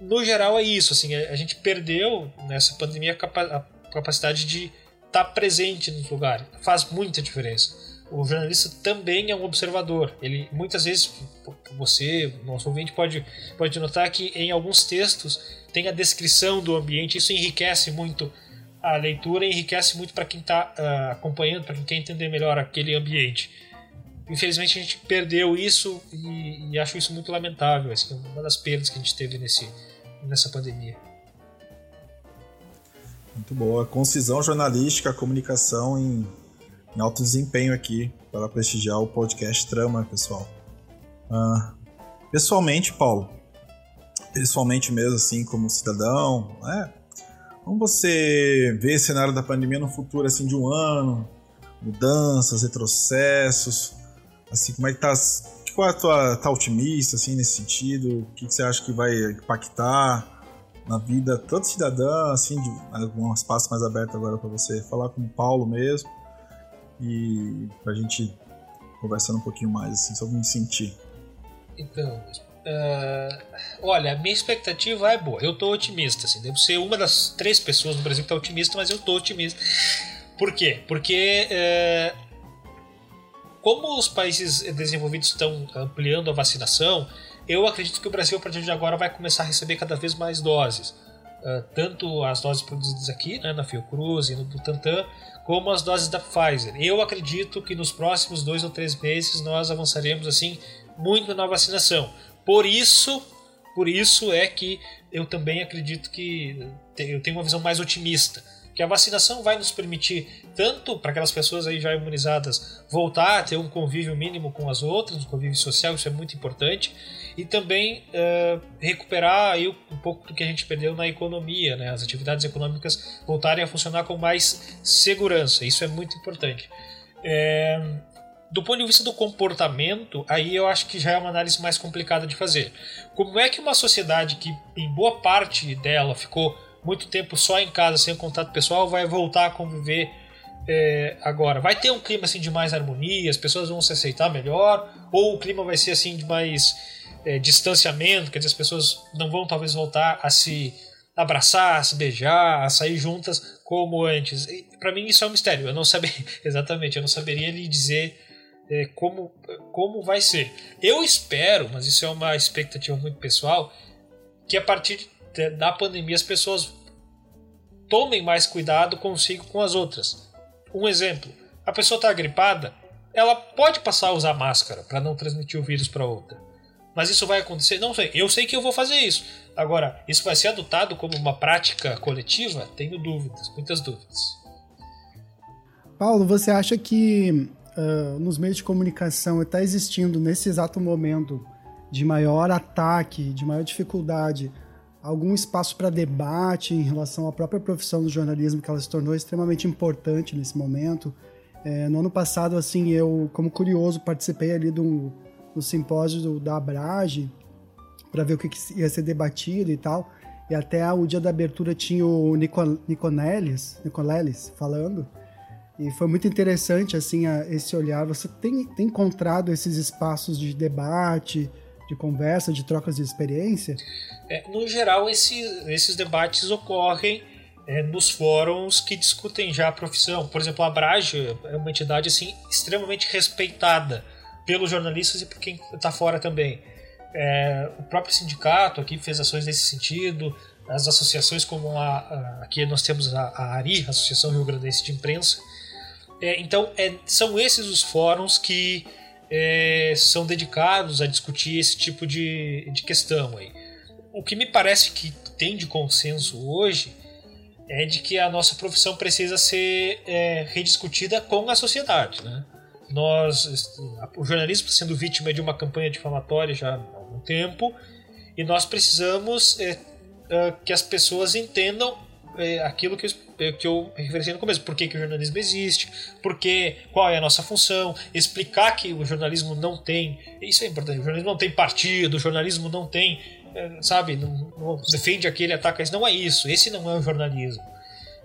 no geral é isso. Assim, a, a, gente perdeu nessa pandemia a, capa a capacidade de estar tá presente nos lugares. Faz muita diferença. O jornalista também é um observador. Ele muitas vezes você, nosso ouvinte, pode, pode notar que em alguns textos tem a descrição do ambiente. Isso enriquece muito a leitura, enriquece muito para quem está uh, ah, acompanhando, para quem quer entender melhor aquele ambiente infelizmente a gente perdeu isso e, e acho isso muito lamentável. Assim, uma das perdas que a gente teve nesse, nessa pandemia. Muito boa. Concisão jornalística, comunicação em, em alto desempenho aqui para prestigiar o podcast Trama, pessoal. Ah, pessoalmente, Paulo, pessoalmente mesmo, assim, como cidadão, né? Como você vê esse cenário da pandemia no futuro, assim, de um ano? Mudanças, retrocessos? Assim, como é que tá. Qual é a tua. tá otimista, assim, nesse sentido? O que, que você acha que vai impactar na vida todo cidadão, assim, de um espaço mais aberto agora para você falar com o Paulo mesmo e pra gente conversando um pouquinho mais, assim, sobre me sentir. Então, uh, olha, a minha expectativa é boa. Eu tô otimista, assim, devo ser uma das três pessoas no Brasil que tá otimista, mas eu tô otimista. Por quê? Porque uh, como os países desenvolvidos estão ampliando a vacinação, eu acredito que o Brasil, a partir de agora, vai começar a receber cada vez mais doses. Uh, tanto as doses produzidas aqui, né, na Fiocruz e no Butantan, como as doses da Pfizer. Eu acredito que nos próximos dois ou três meses nós avançaremos assim muito na vacinação. Por isso, por isso é que eu também acredito que eu tenho uma visão mais otimista que a vacinação vai nos permitir tanto para aquelas pessoas aí já imunizadas voltar a ter um convívio mínimo com as outras, um convívio social, isso é muito importante, e também uh, recuperar aí um pouco do que a gente perdeu na economia, né? as atividades econômicas voltarem a funcionar com mais segurança, isso é muito importante. É, do ponto de vista do comportamento, aí eu acho que já é uma análise mais complicada de fazer. Como é que uma sociedade que em boa parte dela ficou muito tempo só em casa, sem contato pessoal, vai voltar a conviver é, agora. Vai ter um clima assim de mais harmonia, as pessoas vão se aceitar melhor, ou o clima vai ser assim de mais é, distanciamento, quer dizer, as pessoas não vão talvez voltar a se abraçar, se beijar, sair juntas como antes. Para mim isso é um mistério. Eu não saberia exatamente, eu não saberia lhe dizer é, como como vai ser. Eu espero, mas isso é uma expectativa muito pessoal, que a partir da pandemia as pessoas tomem mais cuidado consigo com as outras. Um exemplo: a pessoa está gripada, ela pode passar a usar máscara para não transmitir o vírus para outra. Mas isso vai acontecer? Não sei. Eu sei que eu vou fazer isso. Agora, isso vai ser adotado como uma prática coletiva? Tenho dúvidas, muitas dúvidas. Paulo, você acha que uh, nos meios de comunicação está existindo nesse exato momento de maior ataque, de maior dificuldade, algum espaço para debate em relação à própria profissão do jornalismo, que ela se tornou extremamente importante nesse momento? É, no ano passado, assim, eu, como curioso, participei ali do, do simpósio da Abrage para ver o que, que, ia ser debatido e tal. E até o dia da abertura tinha o Nicol Niconelis, Nicoleles falando. E foi muito interessante, assim, a, esse olhar. Você tem, tem encontrado esses espaços de debate, de conversa, de trocas de experiência? É, no geral, esse, esses debates ocorrem é, nos fóruns que discutem já a profissão. Por exemplo, a Abrage é uma entidade assim extremamente respeitada pelos jornalistas e por quem está fora também. É, o próprio sindicato aqui fez ações nesse sentido, as associações como a, a aqui nós temos a, a ARI, Associação Rio Grandense de Imprensa. É, então é, são esses os fóruns que é, são dedicados a discutir esse tipo de, de questão aí. O que me parece que tem de consenso hoje é de que a nossa profissão precisa ser é, rediscutida com a sociedade. Né? Nós, o jornalismo sendo vítima de uma campanha difamatória já há algum tempo e nós precisamos é, é, que as pessoas entendam é, aquilo que eu, é, que eu referenciei no começo, por que, que o jornalismo existe, porque, qual é a nossa função, explicar que o jornalismo não tem, isso é importante, o jornalismo não tem partido, o jornalismo não tem é, sabe, não, não defende aquele, ataca isso. Não é isso. Esse não é o jornalismo.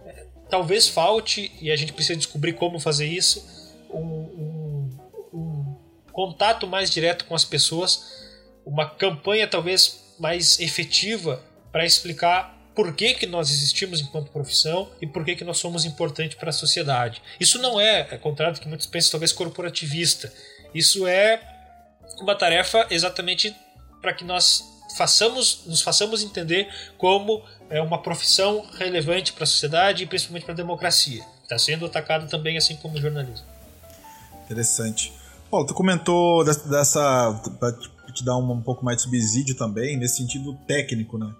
É, talvez falte, e a gente precisa descobrir como fazer isso, um, um, um contato mais direto com as pessoas, uma campanha talvez mais efetiva para explicar por que, que nós existimos enquanto profissão e por que, que nós somos importantes para a sociedade. Isso não é, é contrário do que muitos pensam, talvez corporativista. Isso é uma tarefa exatamente para que nós façamos, nos façamos entender como é uma profissão relevante para a sociedade e principalmente para a democracia. Está sendo atacado também assim como o jornalismo. Interessante. Paulo, tu comentou dessa, para te dar um, um pouco mais de subsídio também, nesse sentido técnico, né?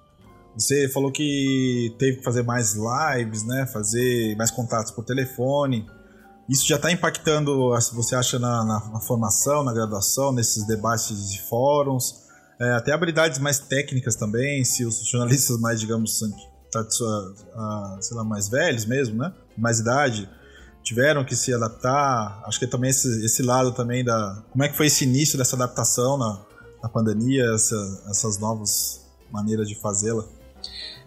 Você falou que teve que fazer mais lives, né? Fazer mais contatos por telefone. Isso já está impactando, você acha, na, na, na, formação, na graduação, nesses debates de fóruns? É, até habilidades mais técnicas também, se os jornalistas mais, digamos, tá, sei lá, mais velhos mesmo, né? Mais idade, tiveram que se adaptar. Acho que também esse, esse lado também da. Como é que foi esse início dessa adaptação na, na pandemia, essa, essas novas maneiras de fazê-la?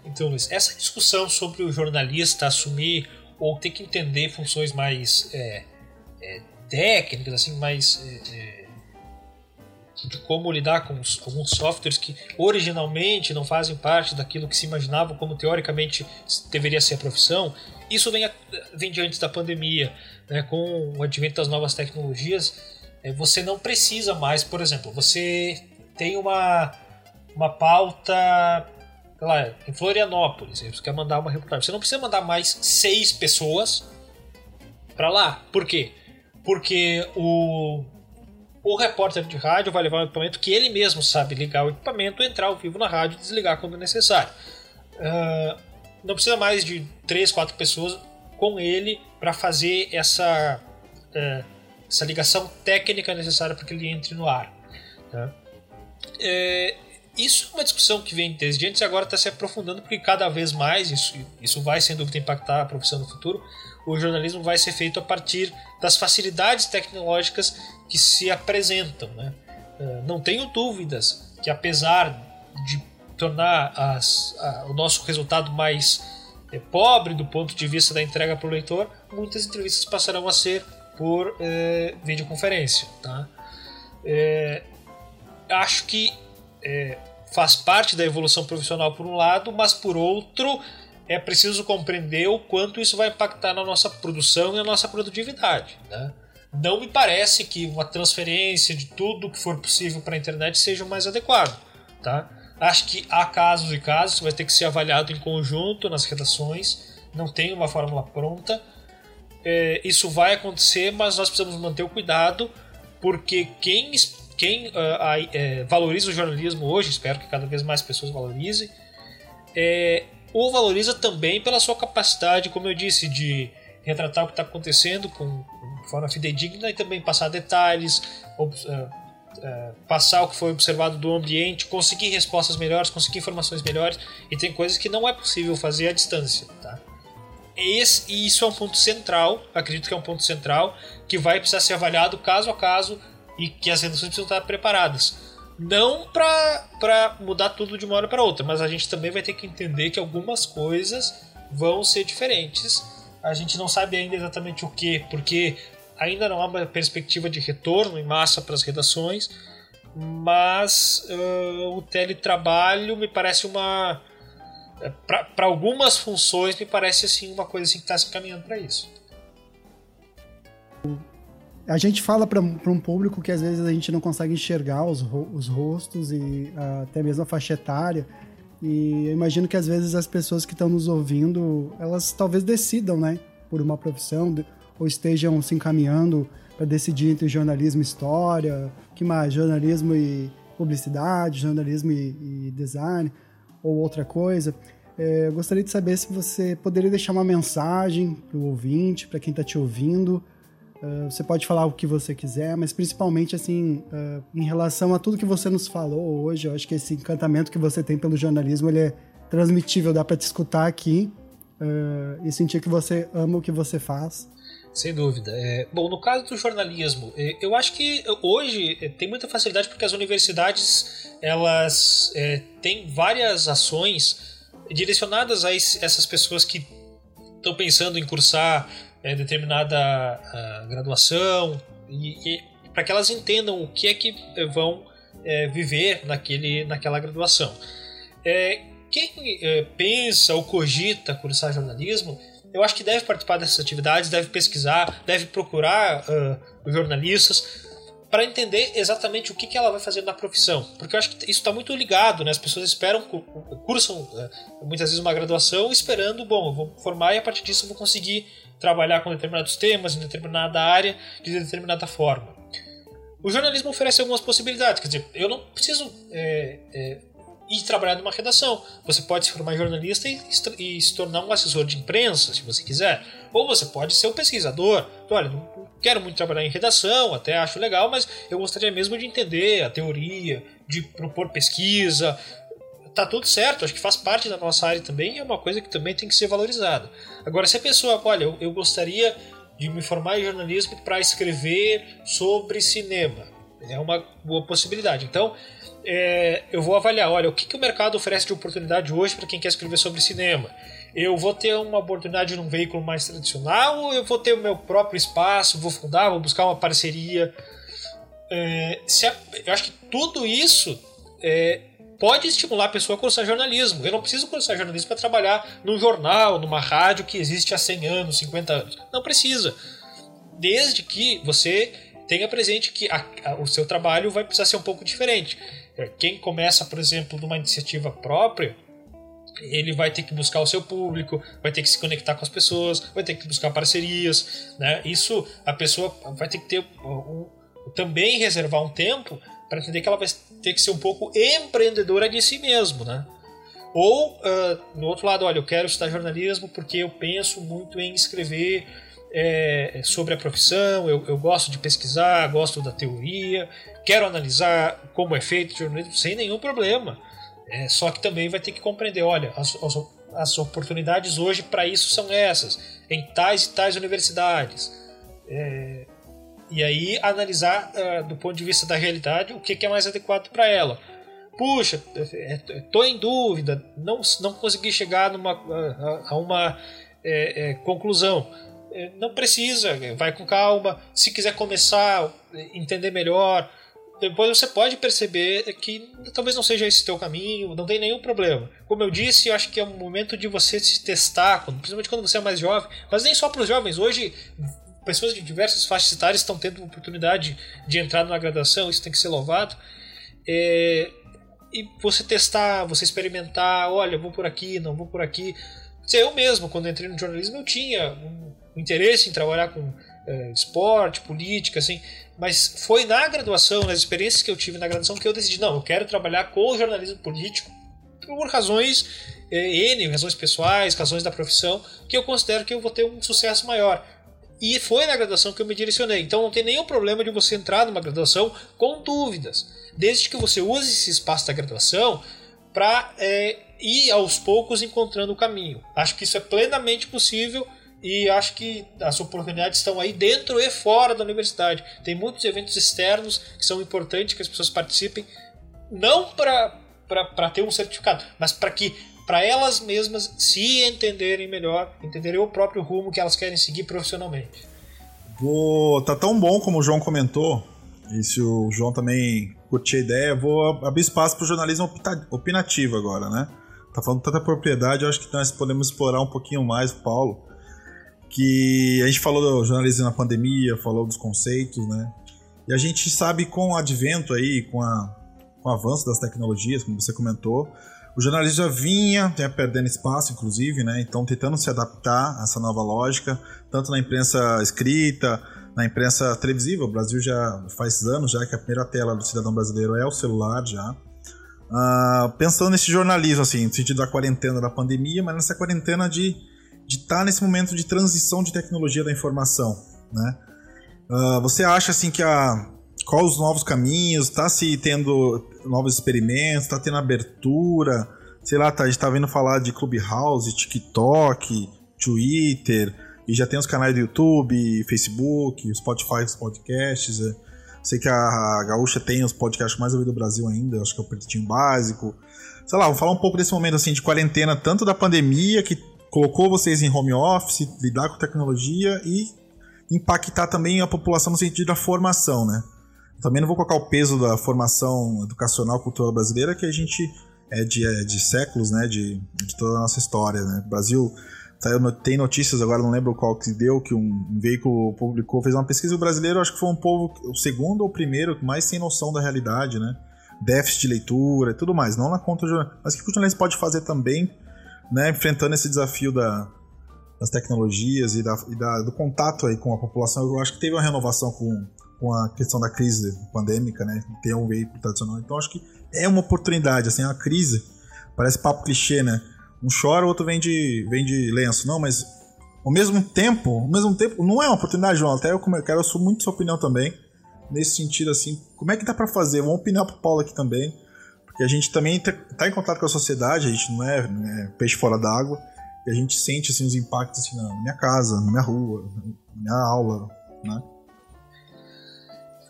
Então, Luiz, essa discussão sobre o jornalista assumir ou ter que entender funções mais é, é, técnicas, assim, mais é, é de como lidar com alguns softwares que originalmente não fazem parte daquilo que se imaginava como teoricamente deveria ser a profissão, isso vem, vem de antes da pandemia. Né? Com o advento das novas tecnologias, é, você não precisa mais, por exemplo, você tem uma, uma pauta lá, em Florianópolis, você quer mandar uma reportagem, você não precisa mandar mais seis pessoas para lá. Por quê? Porque o o repórter de rádio vai levar um equipamento que ele mesmo sabe ligar o equipamento, entrar ao vivo na rádio e desligar quando necessário. Uh, não precisa mais de três, quatro pessoas com ele para fazer essa, uh, essa ligação técnica necessária para que ele entre no ar. Tá? É, isso é uma discussão que vem desde antes e agora está se aprofundando porque cada vez mais, isso, isso vai sem dúvida impactar a profissão no futuro, o jornalismo vai ser feito a partir das facilidades tecnológicas que se apresentam. Né? Eh, não tenho dúvidas que, apesar de tornar as, a, o nosso resultado mais é, pobre do ponto de vista da entrega para o leitor, muitas entrevistas passarão a ser por é, videoconferência. Tá? É, acho que faz parte da evolução profissional por um lado, mas por outro é preciso compreender o quanto isso vai impactar na nossa produção e na nossa produtividade. Né? Não me parece que uma transferência de tudo que for possível para a internet seja o mais adequado. Tá? Acho que há casos e casos, vai ter que ser avaliado em conjunto nas redações, não tem uma fórmula pronta. É, isso vai acontecer, mas nós precisamos manter o cuidado, porque quem, quem uh, valoriza o jornalismo hoje, espero que cada vez mais pessoas valorizem, é, o valoriza também pela sua capacidade, como eu disse, de retratar o que está acontecendo com, de forma fidedigna e também passar detalhes, uh, uh, passar o que foi observado do ambiente, conseguir respostas melhores, conseguir informações melhores, e tem coisas que não é possível fazer à distância. Tá? Esse, e isso é um ponto central, acredito que é um ponto central, que vai precisar ser avaliado caso a caso e que as redações precisam estar preparadas. Não para mudar tudo de uma hora para outra, mas a gente também vai ter que entender que algumas coisas vão ser diferentes. A gente não sabe ainda exatamente o que, porque ainda não há uma perspectiva de retorno em massa para as redações, mas uh, o teletrabalho me parece uma. Para algumas funções, me parece assim uma coisa assim que está se caminhando para isso. A gente fala para um público que às vezes a gente não consegue enxergar os, os rostos e uh, até mesmo a faixa etária. E eu imagino que às vezes as pessoas que estão nos ouvindo, elas talvez decidam, né, por uma profissão, ou estejam se encaminhando para decidir entre jornalismo e história, que mais? Jornalismo e publicidade, jornalismo e, e design, ou outra coisa. É, eu gostaria de saber se você poderia deixar uma mensagem para o ouvinte, para quem está te ouvindo. Uh, você pode falar o que você quiser, mas principalmente assim, uh, em relação a tudo que você nos falou hoje, eu acho que esse encantamento que você tem pelo jornalismo ele é transmitível, dá para te escutar aqui uh, e sentir que você ama o que você faz. Sem dúvida. É, bom, no caso do jornalismo, é, eu acho que hoje é, tem muita facilidade porque as universidades elas é, têm várias ações direcionadas a essas pessoas que estão pensando em cursar é, determinada graduação e, e para que elas entendam o que é que vão é, viver naquele, naquela graduação. É, quem pensa ou cogita cursar jornalismo eu acho que deve participar dessas atividades, deve pesquisar, deve procurar uh, jornalistas para entender exatamente o que, que ela vai fazer na profissão. Porque eu acho que isso está muito ligado, né? As pessoas esperam, cursam uh, muitas vezes uma graduação esperando, bom, eu vou formar e a partir disso eu vou conseguir trabalhar com determinados temas, em determinada área, de determinada forma. O jornalismo oferece algumas possibilidades, quer dizer, eu não preciso é, é, e trabalhar numa redação. Você pode se formar jornalista e, e, se tornar um assessor de imprensa, se você quiser. Ou você pode ser um pesquisador. Olha, não quero muito trabalhar em redação, até acho legal, mas eu gostaria mesmo de entender a teoria, de propor pesquisa. Tá tudo certo, acho que faz parte da nossa área também e é uma coisa que também tem que ser valorizada. Agora, se a pessoa, olha, eu, eu gostaria de me formar em jornalismo para escrever sobre cinema, é uma boa possibilidade. Então, é, eu vou avaliar, olha, o que, que o mercado oferece de oportunidade hoje para quem quer escrever sobre cinema. Eu vou ter uma oportunidade num veículo mais tradicional ou eu vou ter o meu próprio espaço, vou fundar, vou buscar uma parceria? É, a, eu acho que tudo isso é, pode estimular a pessoa a cursar jornalismo. Eu não preciso cursar jornalismo para trabalhar num jornal, numa rádio que existe há 100 anos, 50 anos. Não precisa. Desde que você tenha presente que a, a, o seu trabalho vai precisar ser um pouco diferente. É, quem começa, por exemplo, numa iniciativa própria, ele vai ter que buscar o seu público, vai ter que se conectar com as pessoas, vai ter que buscar parcerias, né? Isso a pessoa vai ter que ter um, também reservar um tempo para entender que ela vai ter que ser um pouco empreendedora de si mesmo, né? Ou uh, no outro lado, olha, eu quero estudar jornalismo porque eu penso muito em escrever é, sobre a profissão, eu, eu gosto de pesquisar, gosto da teoria, quero analisar como é feito o jornalismo sem nenhum problema. É, só que também vai ter que compreender, olha, as, as, as oportunidades hoje para isso são essas, em tais e tais universidades. É, e aí analisar uh, do ponto de vista da realidade o que, que é mais adequado para ela. Puxa, estou em dúvida, não, não consegui chegar numa, a, a uma é, é, conclusão. É, não precisa, vai com calma. Se quiser começar, entender melhor, depois você pode perceber que talvez não seja esse teu caminho, não tem nenhum problema. Como eu disse, eu acho que é um momento de você se testar, principalmente quando você é mais jovem, mas nem só para os jovens. Hoje, pessoas de diversas faixas etárias estão tendo oportunidade de entrar na graduação, isso tem que ser louvado. É, e você testar, você experimentar, olha, vou por aqui, não vou por aqui. Eu mesmo, quando entrei no jornalismo, eu tinha um interesse em trabalhar com é, esporte, política, assim, mas foi na graduação, nas experiências que eu tive na graduação, que eu decidi, não, eu quero trabalhar com o jornalismo político por razões é, N, razões pessoais, razões da profissão, que eu considero que eu vou ter um sucesso maior. E foi na graduação que eu me direcionei. Então não tem nenhum problema de você entrar numa graduação com dúvidas, desde que você use esse espaço da graduação para é, ir aos poucos encontrando o caminho. Acho que isso é plenamente possível e acho que as oportunidades estão aí dentro e fora da universidade. Tem muitos eventos externos que são importantes que as pessoas participem, não para ter um certificado, mas para que para elas mesmas se entenderem melhor, entenderem o próprio rumo que elas querem seguir profissionalmente. Vou, tá tão bom como o João comentou, e se o João também curtir a ideia, vou abrir espaço para o jornalismo opinativo agora, né? Tá falando tanta propriedade, eu acho que nós podemos explorar um pouquinho mais o Paulo que a gente falou do jornalismo na pandemia, falou dos conceitos, né? E a gente sabe com o advento aí, com, a, com o avanço das tecnologias, como você comentou, o jornalismo já vinha, vinha perdendo espaço, inclusive, né? Então tentando se adaptar a essa nova lógica, tanto na imprensa escrita, na imprensa televisiva. O Brasil já faz anos já que a primeira tela do cidadão brasileiro é o celular já. Uh, pensando nesse jornalismo, assim, no sentido da quarentena da pandemia, mas nessa quarentena de de estar tá nesse momento de transição de tecnologia da informação, né? Uh, você acha assim que a qual os novos caminhos? Está se tendo novos experimentos? Está tendo abertura? Sei lá, tá, a gente está vendo falar de Clubhouse, TikTok, Twitter, e já tem os canais do YouTube, Facebook, Spotify, os podcasts. É. Sei que a Gaúcha tem os podcasts mais ouvidos do Brasil ainda, acho que é o Pretinho Básico. Sei lá, vamos falar um pouco desse momento assim de quarentena, tanto da pandemia, que colocou vocês em home office, lidar com tecnologia e impactar também a população no sentido da formação, né? Também não vou colocar o peso da formação educacional cultural brasileira, que a gente é de, é de séculos, né? De, de toda a nossa história, né? O Brasil tem notícias agora, não lembro qual que deu, que um, um veículo publicou, fez uma pesquisa. O brasileiro acho que foi um povo, o segundo ou o primeiro, mais tem noção da realidade, né? Déficit de leitura e tudo mais. Não na conta do Mas o que o jornalista pode fazer também né, enfrentando esse desafio da, das tecnologias e, da, e da, do contato aí com a população, eu acho que teve uma renovação com, com a questão da crise pandêmica, né, ter um veículo tradicional. Então acho que é uma oportunidade, assim, a crise parece papo clichê, né? Um chora, o outro vem de, vem de lenço. Não, mas ao mesmo tempo, ao mesmo tempo, não é uma oportunidade, João. Até eu quero, eu sou muito sua opinião também. Nesse sentido, assim, como é que dá para fazer? Vamos opinar pro Paulo aqui também porque a gente também está em contato com a sociedade, a gente não é, é peixe fora d'água, e a gente sente assim, os impactos assim, na minha casa, na minha rua, na minha aula, né?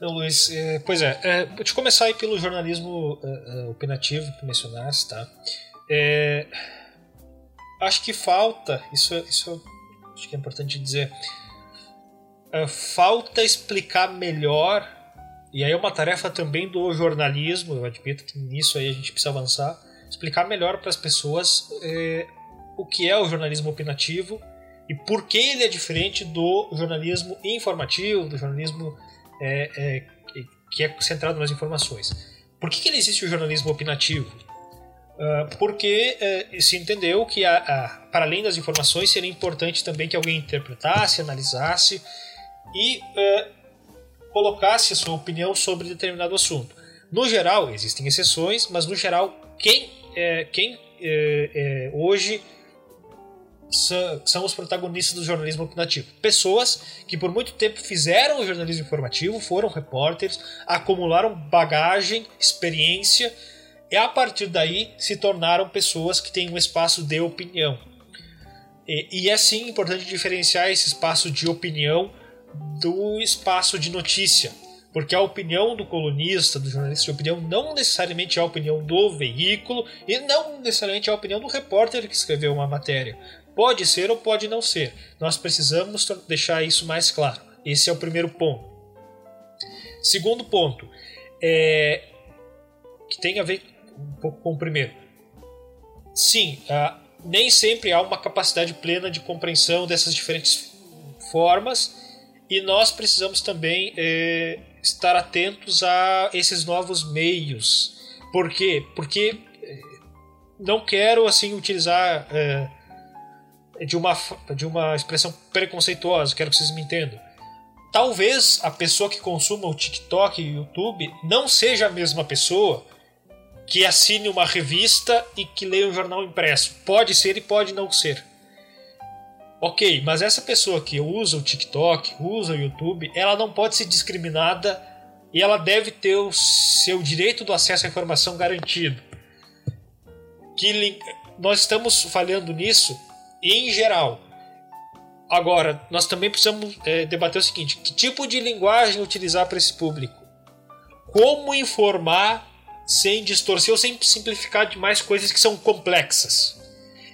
Luiz, é, pois é, é, vou te começar aí pelo jornalismo é, é opinativo que mencionaste, tá? É, acho que falta, isso, isso acho que é importante dizer, falta explicar melhor e aí é uma tarefa também do jornalismo, eu admito que nisso aí a gente precisa avançar, explicar melhor para as pessoas o que é o jornalismo opinativo e por que ele é diferente do jornalismo informativo, do jornalismo é, é, que é centrado nas informações. Por que, que existe o jornalismo opinativo? Uh, porque uh, se entendeu que, a, a, para além das informações, seria importante também que alguém interpretasse, analisasse e uh, colocasse a sua opinião sobre determinado assunto. No geral, existem exceções, mas no geral, quem, é, quem hoje são os protagonistas do jornalismo opinativo. Pessoas que por muito tempo fizeram o jornalismo informativo, foram repórteres, acumularam bagagem, experiência e a partir daí se tornaram pessoas que têm um espaço de opinião. E, e é sim importante diferenciar esse espaço de opinião do espaço de notícia, porque a opinião do colunista, do jornalista de opinião, não necessariamente é a opinião do veículo e não necessariamente é a opinião do repórter que escreveu uma matéria. Pode ser ou pode não ser. Nós precisamos deixar isso mais claro. Esse é o primeiro ponto. Segundo ponto, é, que tem a ver um pouco com o primeiro. Sim, uh, nem sempre há uma capacidade plena de compreensão dessas diferentes formas e nós precisamos também é, estar atentos a esses novos meios. Por quê? Porque é, não quero assim utilizar é, de, uma, de uma expressão preconceituosa, quero que vocês me entendam. Talvez a pessoa que consuma o TikTok e o YouTube não seja a mesma pessoa que assine uma revista e que leia um jornal impresso. Pode ser e pode não ser. Ok, mas essa pessoa que usa o TikTok, usa o YouTube, ela não pode ser discriminada e ela deve ter o seu direito do acesso à informação garantido. Que nós estamos falhando nisso em geral. Agora, nós também precisamos é, debater o seguinte: que tipo de linguagem utilizar para esse público? Como informar sem distorcer ou sem simplificar demais coisas que são complexas?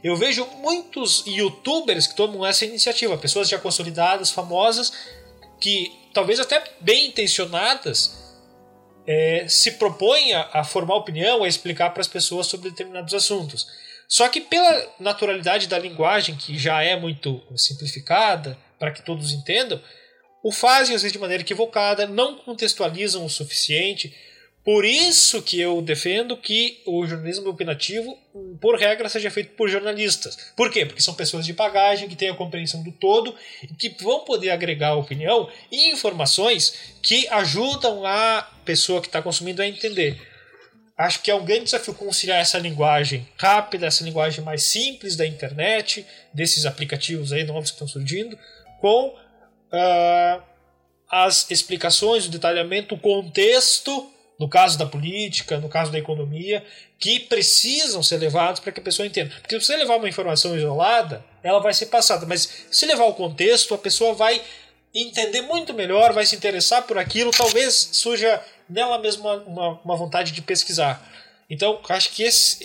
Eu vejo muitos youtubers que tomam essa iniciativa, pessoas já consolidadas, famosas, que talvez até bem intencionadas é, se propõem a, a formar opinião, a explicar para as pessoas sobre determinados assuntos. Só que pela naturalidade da linguagem, que já é muito simplificada, para que todos entendam, o fazem às vezes de maneira equivocada, não contextualizam o suficiente, por isso que eu defendo que o jornalismo opinativo, por regra, seja feito por jornalistas. Por quê? Porque são pessoas de bagagem, que têm a compreensão do todo e que vão poder agregar opinião e informações que ajudam a pessoa que está consumindo a entender. Acho que é um grande desafio conciliar essa linguagem rápida, essa linguagem mais simples da internet, desses aplicativos aí novos que estão surgindo, com uh, as explicações, o detalhamento, o contexto no caso da política, no caso da economia, que precisam ser levados para que a pessoa entenda. Porque se você levar uma informação isolada, ela vai ser passada, mas se levar o contexto, a pessoa vai entender muito melhor, vai se interessar por aquilo, talvez surja nela mesma uma, uma vontade de pesquisar. Então, acho que esse,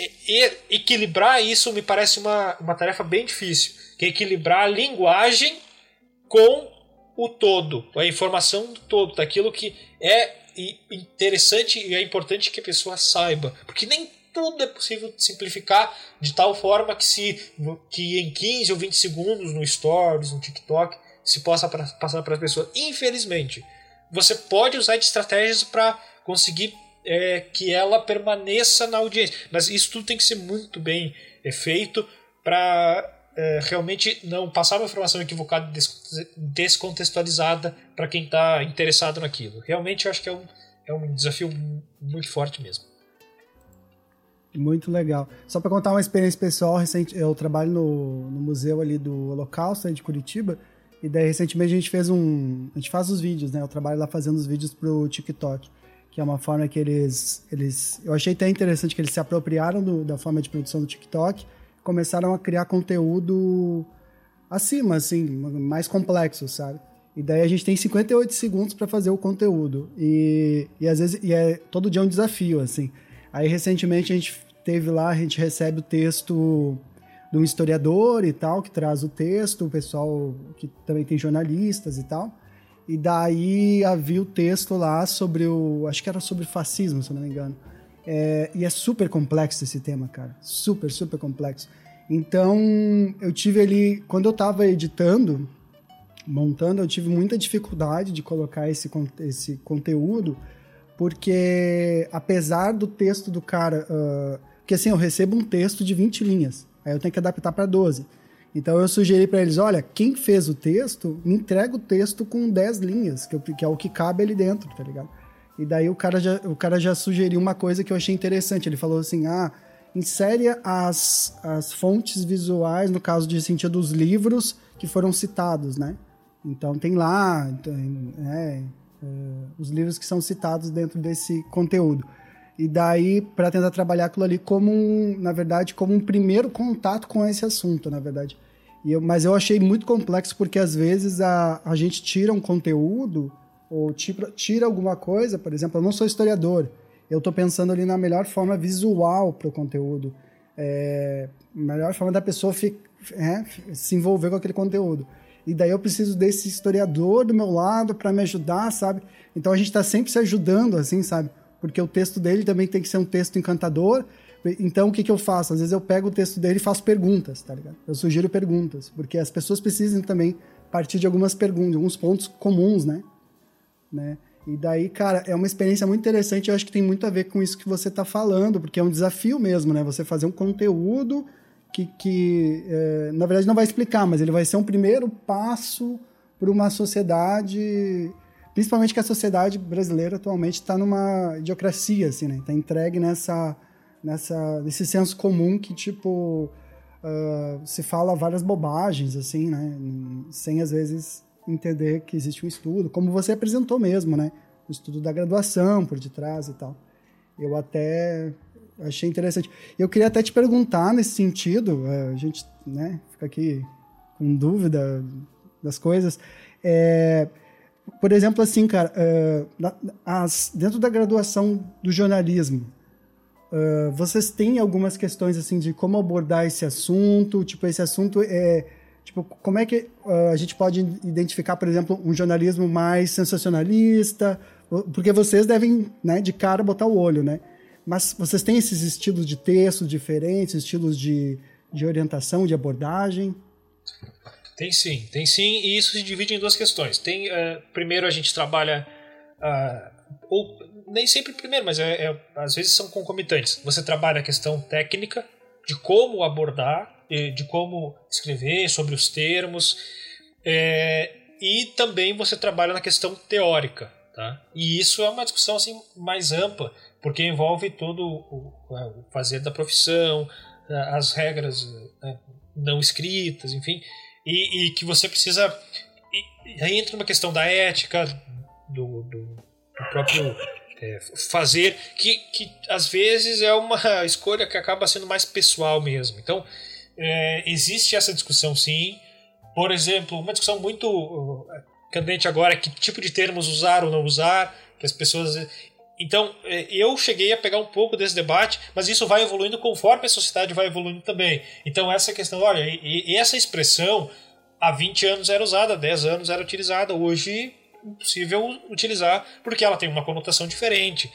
equilibrar isso me parece uma, uma tarefa bem difícil, que é equilibrar a linguagem com o todo, a informação do todo, daquilo que é e interessante e é importante que a pessoa saiba, porque nem tudo é possível simplificar de tal forma que se que em 15 ou 20 segundos no Stories, no TikTok, se possa pra, passar para as pessoas. Infelizmente, você pode usar de estratégias para conseguir é, que ela permaneça na audiência, mas isso tudo tem que ser muito bem é, feito para é, realmente não passar uma informação equivocada, descontextualizada para quem está interessado naquilo. Realmente eu acho que é um, é um desafio muito forte mesmo. Muito legal. Só para contar uma experiência pessoal, recente, eu trabalho no, no museu ali do Holocausto de Curitiba, e daí recentemente a gente fez um, a gente faz os vídeos, né? Eu trabalho lá fazendo os vídeos pro TikTok, que é uma forma que eles, eles, eu achei até interessante que eles se apropriaram do, da forma de produção do TikTok começaram a criar conteúdo acima, assim, mais complexo, sabe? E daí a gente tem 58 segundos para fazer o conteúdo. E, e às vezes e é todo dia um desafio, assim. Aí recentemente a gente teve lá, a gente recebe o texto de um historiador e tal, que traz o texto, o pessoal que também tem jornalistas e tal. E daí havia o texto lá sobre o. Acho que era sobre fascismo, se não me engano. É, e é super complexo esse tema, cara. Super, super complexo. Então, eu tive ali, quando eu estava editando, montando, eu tive muita dificuldade de colocar esse, esse conteúdo, porque apesar do texto do cara. Uh, porque assim, eu recebo um texto de 20 linhas, aí eu tenho que adaptar para 12. Então eu sugeri para eles: olha, quem fez o texto, me entrega o texto com 10 linhas, que, eu, que é o que cabe ali dentro, tá ligado? E daí o cara, já, o cara já sugeriu uma coisa que eu achei interessante. Ele falou assim: ah, insere as, as fontes visuais, no caso de sentido dos livros que foram citados, né? Então tem lá tem, é, é, os livros que são citados dentro desse conteúdo. E daí, para tentar trabalhar aquilo ali como, um, na verdade, como um primeiro contato com esse assunto, na verdade. Eu, mas eu achei muito complexo porque às vezes a, a gente tira um conteúdo ou tira, tira alguma coisa, por exemplo, eu não sou historiador, eu estou pensando ali na melhor forma visual para o conteúdo, é, melhor forma da pessoa fi, é, se envolver com aquele conteúdo. E daí eu preciso desse historiador do meu lado para me ajudar, sabe? Então a gente está sempre se ajudando, assim, sabe? Porque o texto dele também tem que ser um texto encantador. Então, o que, que eu faço? Às vezes eu pego o texto dele e faço perguntas, tá ligado? Eu sugiro perguntas, porque as pessoas precisam também partir de algumas perguntas, alguns pontos comuns, né? né? E daí, cara, é uma experiência muito interessante. Eu acho que tem muito a ver com isso que você está falando, porque é um desafio mesmo, né? Você fazer um conteúdo que, que é, na verdade, não vai explicar, mas ele vai ser um primeiro passo para uma sociedade, principalmente que a sociedade brasileira atualmente está numa idiocracia, assim, né? Está entregue nessa, nessa, nesse senso comum que, tipo, uh, se fala várias bobagens, assim, né? Sem, às vezes, entender que existe um estudo, como você apresentou mesmo, né? O estudo da graduação por detrás e tal. Eu até achei interessante. Eu queria até te perguntar nesse sentido, é, a gente né, fica aqui com dúvida das coisas. É, por exemplo, assim, cara, é, as, dentro da graduação do jornalismo, é, vocês têm algumas questões assim de como abordar esse assunto? Tipo, esse assunto é Tipo, como é que uh, a gente pode identificar, por exemplo, um jornalismo mais sensacionalista? Porque vocês devem, né, de cara botar o olho, né? Mas vocês têm esses estilos de texto diferentes, estilos de, de orientação, de abordagem? Tem sim, tem sim, e isso se divide em duas questões. Tem, uh, primeiro a gente trabalha, uh, ou nem sempre primeiro, mas é, é, às vezes são concomitantes. Você trabalha a questão técnica de como abordar de como escrever, sobre os termos. É, e também você trabalha na questão teórica. Tá? E isso é uma discussão assim, mais ampla, porque envolve todo o, o fazer da profissão, as regras né, não escritas, enfim, e, e, que você precisa. E, aí entra uma questão da ética, do, do, do próprio é, fazer, que, que às vezes é uma escolha que acaba sendo mais pessoal mesmo. Então, é, existe essa discussão sim. Por exemplo, uma discussão muito uh, candente agora é que tipo de termos usar ou não usar, que as pessoas. Então, é, eu cheguei a pegar um pouco desse debate, mas isso vai evoluindo conforme a sociedade vai evoluindo também. Então, essa questão, olha, e, e essa expressão há 20 anos era usada, há 10 anos era utilizada, hoje é impossível utilizar porque ela tem uma conotação diferente.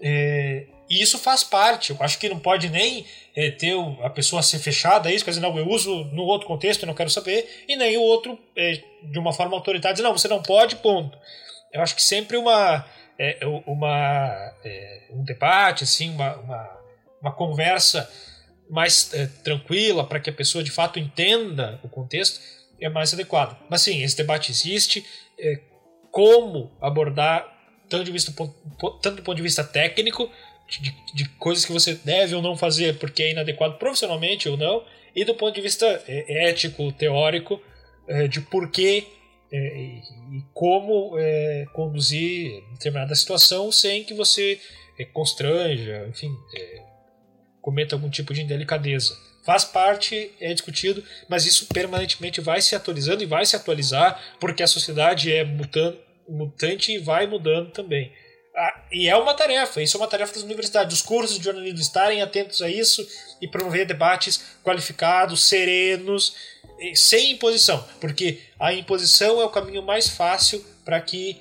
É, e isso faz parte. Eu acho que não pode nem é, ter a pessoa ser fechada a isso, quer dizer, não, eu uso no outro contexto e não quero saber, e nem o outro, é, de uma forma autoritária, dizer, não, você não pode, ponto. Eu acho que sempre uma, é, uma, é, um debate, assim, uma, uma, uma conversa mais é, tranquila para que a pessoa de fato entenda o contexto é mais adequado. Mas sim, esse debate existe. É, como abordar, tanto, de vista, tanto do ponto de vista técnico, de, de, coisas que você deve ou não fazer porque é inadequado profissionalmente ou não, e do ponto de vista é, ético, teórico, é, de porquê é, e, e, como é, conduzir determinada situação sem que você é, constranja, enfim, é, cometa algum tipo de indelicadeza. Faz parte, é discutido, mas isso permanentemente vai se atualizando e vai se atualizar porque a sociedade é mutante e vai mudando também. Ah, e é uma tarefa, isso é uma tarefa das universidades, dos cursos de jornalismo estarem atentos a isso e promover debates qualificados, serenos, sem imposição, porque a imposição é o caminho mais fácil para que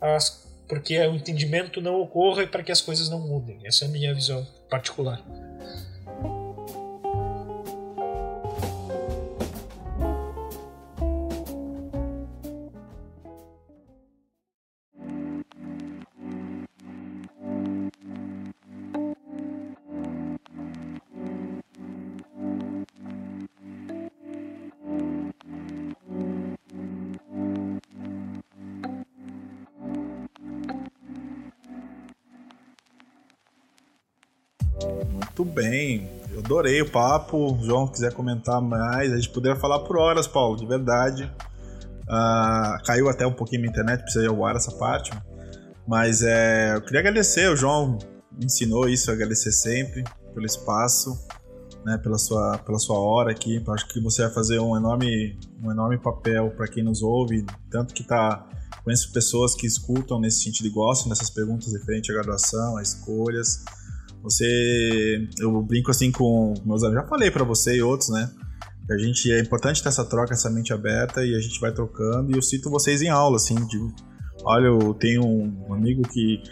as porque o entendimento não ocorra e para que as coisas não mudem. Essa é a minha visão particular. Adorei o papo. João, quiser comentar mais, a gente poderia falar por horas, Paulo, de verdade. Uh, caiu até um pouquinho minha internet, precisa ao ar essa parte. Mas é, eu queria agradecer, o João me ensinou isso, agradecer sempre pelo espaço, né, pela, sua, pela sua hora aqui. Acho que você vai fazer um enorme, um enorme papel para quem nos ouve, tanto que tá. Conheço pessoas que escutam nesse sentido e gostam dessas perguntas referentes à graduação, a escolhas. Você. Eu brinco assim com meus amigos, já falei para você e outros, né? Que a gente é importante ter essa troca, essa mente aberta e a gente vai trocando. E eu cito vocês em aula, assim, de olha, eu tenho um amigo que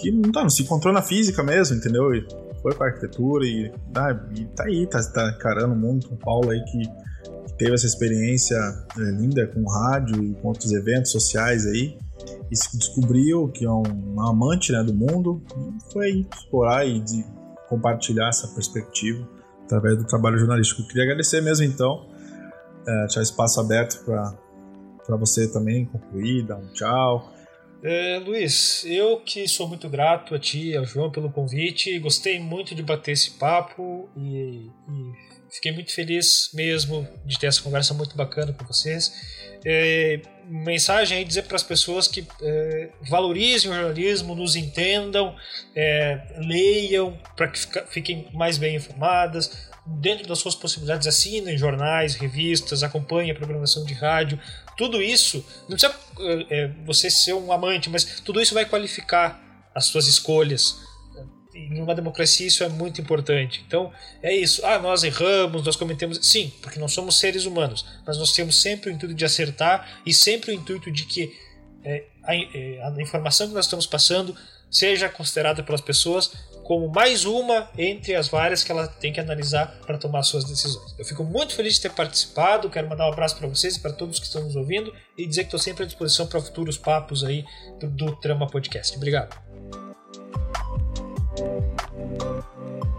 que não, tá, não se encontrou na física mesmo, entendeu? E foi para arquitetura e, ah, e tá aí, tá, tá encarando o mundo com o Paulo aí que, que teve essa experiência é, linda com rádio e com outros eventos sociais aí e se descobriu que é um, amante né, do mundo foi explorar e compartilhar essa perspectiva através do trabalho jornalístico. Eu queria agradecer mesmo então, é, deixar espaço aberto para você também concluir, dar um tchau. É, Luiz, eu que sou muito grato a ti ao João pelo convite, gostei muito de bater esse papo e, e fiquei muito feliz mesmo de ter essa conversa muito bacana com vocês. É, mensagem aí dizer para as pessoas que é, valorizem o jornalismo, nos entendam, é, leiam para que fiquem mais bem informadas, dentro das suas possibilidades, assinem jornais, revistas, acompanhem a programação de rádio. Tudo isso, não precisa é, você ser um amante, mas tudo isso vai qualificar as suas escolhas. Em uma democracia isso é muito importante. Então é isso. Ah, nós erramos, nós cometemos. Sim, porque nós somos seres humanos, mas nós temos sempre o intuito de acertar e sempre o intuito de que é, a, é, a informação que nós estamos passando seja considerada pelas pessoas como mais uma entre as várias que ela tem que analisar para tomar suas decisões. Eu fico muito feliz de ter participado, quero mandar um abraço para vocês e para todos que estão nos ouvindo e dizer que estou sempre à disposição para futuros papos aí do, do Trama Podcast. Obrigado. Thank you.